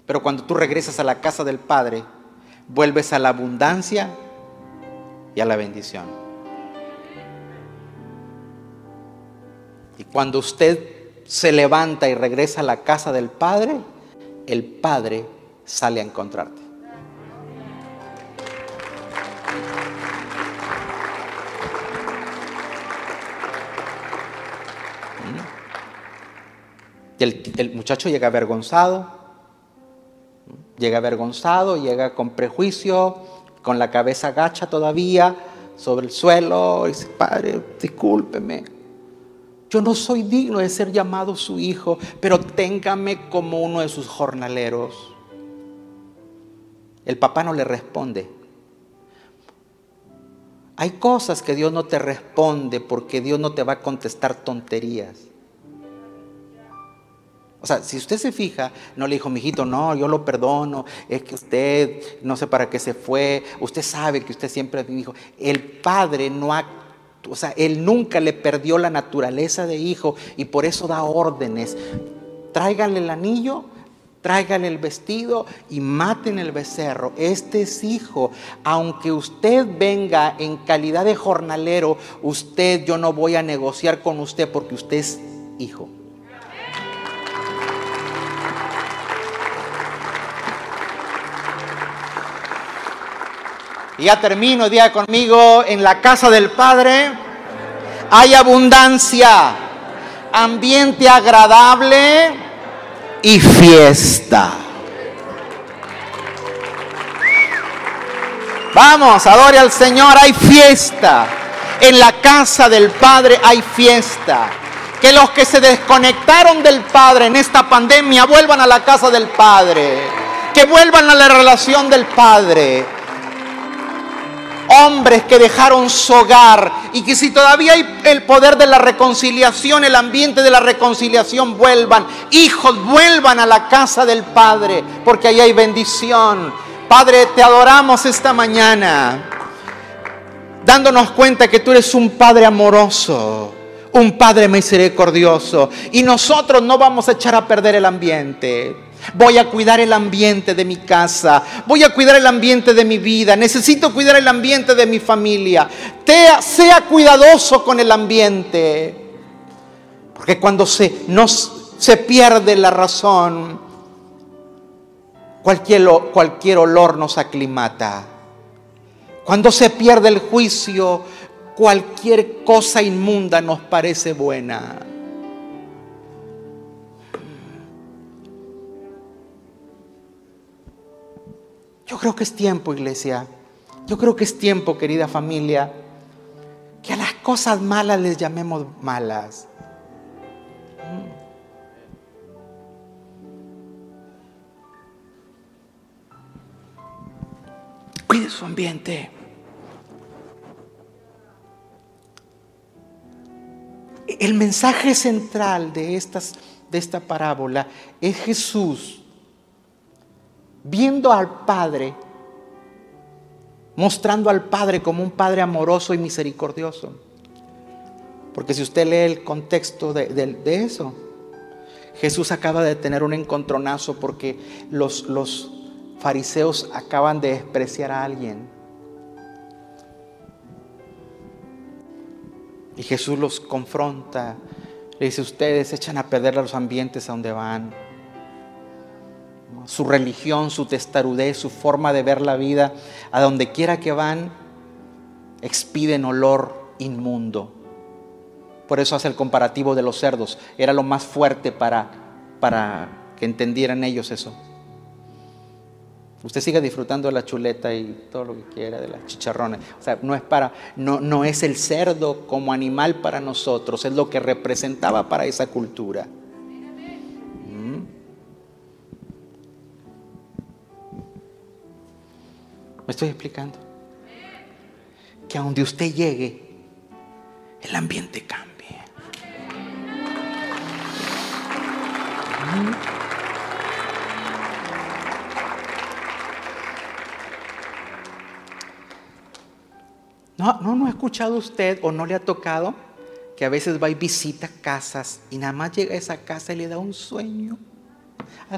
Pero cuando tú regresas a la casa del Padre, vuelves a la abundancia y a la bendición. Y cuando usted se levanta y regresa a la casa del Padre, el Padre sale a encontrarte. El, muchacho llega avergonzado, llega avergonzado, llega con prejuicio, con la cabeza gacha todavía sobre el suelo, y dice, Padre, discúlpeme, yo no soy digno de ser llamado su hijo, pero téngame como uno de sus jornaleros. El papá no le responde. Hay cosas que Dios no te responde porque Dios no te va a contestar tonterías. O sea, si usted se fija, no le dijo, mijito, no, yo lo perdono, es que usted no sé para qué se fue, usted sabe que usted siempre dijo, el padre no ha, o sea, él nunca le perdió la naturaleza de hijo y por eso da órdenes. Tráigale el anillo, tráigale el vestido y maten el becerro. Este es hijo. Aunque usted venga en calidad de jornalero, usted, yo no voy a negociar con usted porque usted es hijo. Y ya termino, día conmigo, en la casa del Padre hay abundancia, ambiente agradable y fiesta. Vamos, adore al Señor, hay fiesta. En la casa del Padre hay fiesta. Que los que se desconectaron del Padre en esta pandemia vuelvan a la casa del Padre. Que vuelvan a la relación del Padre hombres que dejaron su hogar y que si todavía hay el poder de la reconciliación, el ambiente de la reconciliación, vuelvan. Hijos, vuelvan a la casa del Padre, porque ahí hay bendición. Padre, te adoramos esta mañana, dándonos cuenta que tú eres un Padre amoroso, un Padre misericordioso, y nosotros no vamos a echar a perder el ambiente. Voy a cuidar el ambiente de mi casa. Voy a cuidar el ambiente de mi vida. Necesito cuidar el ambiente de mi familia. sea cuidadoso con el ambiente. Porque cuando se, se pierde la razón, cualquier, cualquier olor nos aclimata. Cuando se pierde el juicio, cualquier cosa inmunda nos parece buena. Creo que es tiempo, iglesia. Yo creo que es tiempo, querida familia, que a las cosas malas les llamemos malas. Cuide su ambiente. El mensaje central de, estas, de esta parábola es Jesús viendo al Padre, mostrando al Padre como un Padre amoroso y misericordioso. Porque si usted lee el contexto de, eso, Jesús acaba de tener un encontronazo porque los, los fariseos acaban de despreciar a alguien. Y Jesús los confronta. Le dice, ustedes echan a perder los ambientes a donde van su religión, su testarudez, su forma de ver la vida, a donde quiera que van, expiden olor inmundo. Por eso hace el comparativo de los cerdos. Era lo más fuerte para, para que entendieran ellos eso. Usted siga disfrutando de la chuleta y todo lo que quiera, de las chicharrones. O sea, no es para, no, no es el cerdo como animal para nosotros, es lo que representaba para esa cultura. ¿Me estoy explicando? Que a donde usted llegue, el ambiente cambie. No, no, no ha escuchado usted o no le ha tocado que a veces va y visita casas y nada más llega a esa casa y le da un sueño.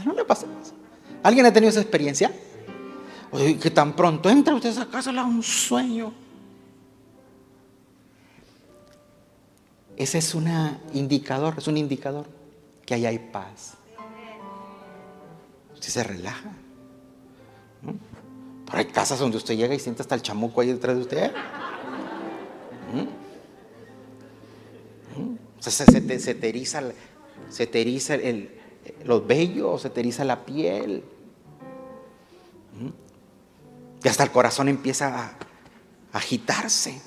¿No le pasa? ¿Alguien ha tenido esa experiencia? Que tan pronto entra usted a esa casa, le da un sueño. Ese es un indicador, es un indicador. que ahí hay paz. Usted se relaja. Pero hay casas donde usted llega y siente hasta el chamuco ahí detrás de usted. se, se, se, te eriza, el, los vellos, se te la piel. Y hasta el corazón empieza a agitarse.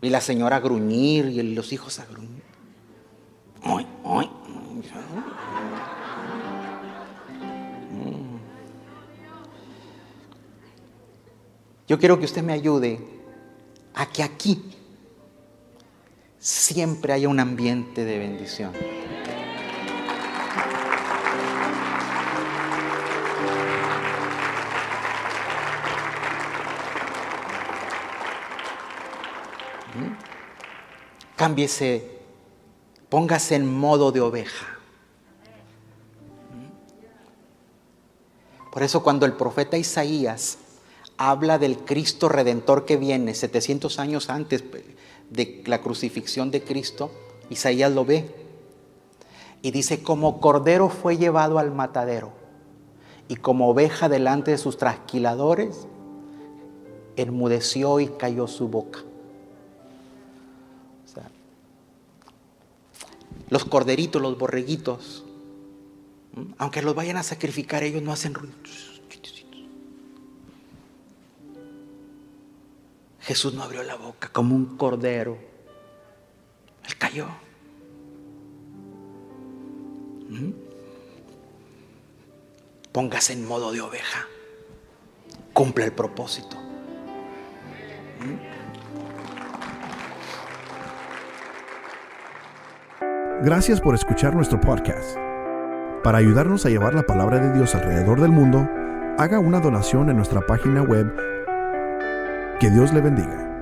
Y la señora a gruñir y los hijos a gruñir. Yo quiero que usted me ayude a que aquí siempre haya un ambiente de bendición. Cámbiese, póngase en modo de oveja. Por eso cuando el profeta Isaías habla del Cristo redentor que viene 700 años antes de la crucifixión de Cristo, Isaías lo ve y dice, como cordero fue llevado al matadero y como oveja delante de sus trasquiladores, enmudeció y cayó su boca. Los corderitos, los borreguitos, aunque los vayan a sacrificar, ellos no hacen ruido. Jesús no abrió la boca como un cordero. Él cayó. Póngase en modo de oveja. Cumple el propósito. Gracias por escuchar nuestro podcast. Para ayudarnos a llevar la palabra de Dios alrededor del mundo, haga una donación en nuestra página web. Que Dios le bendiga.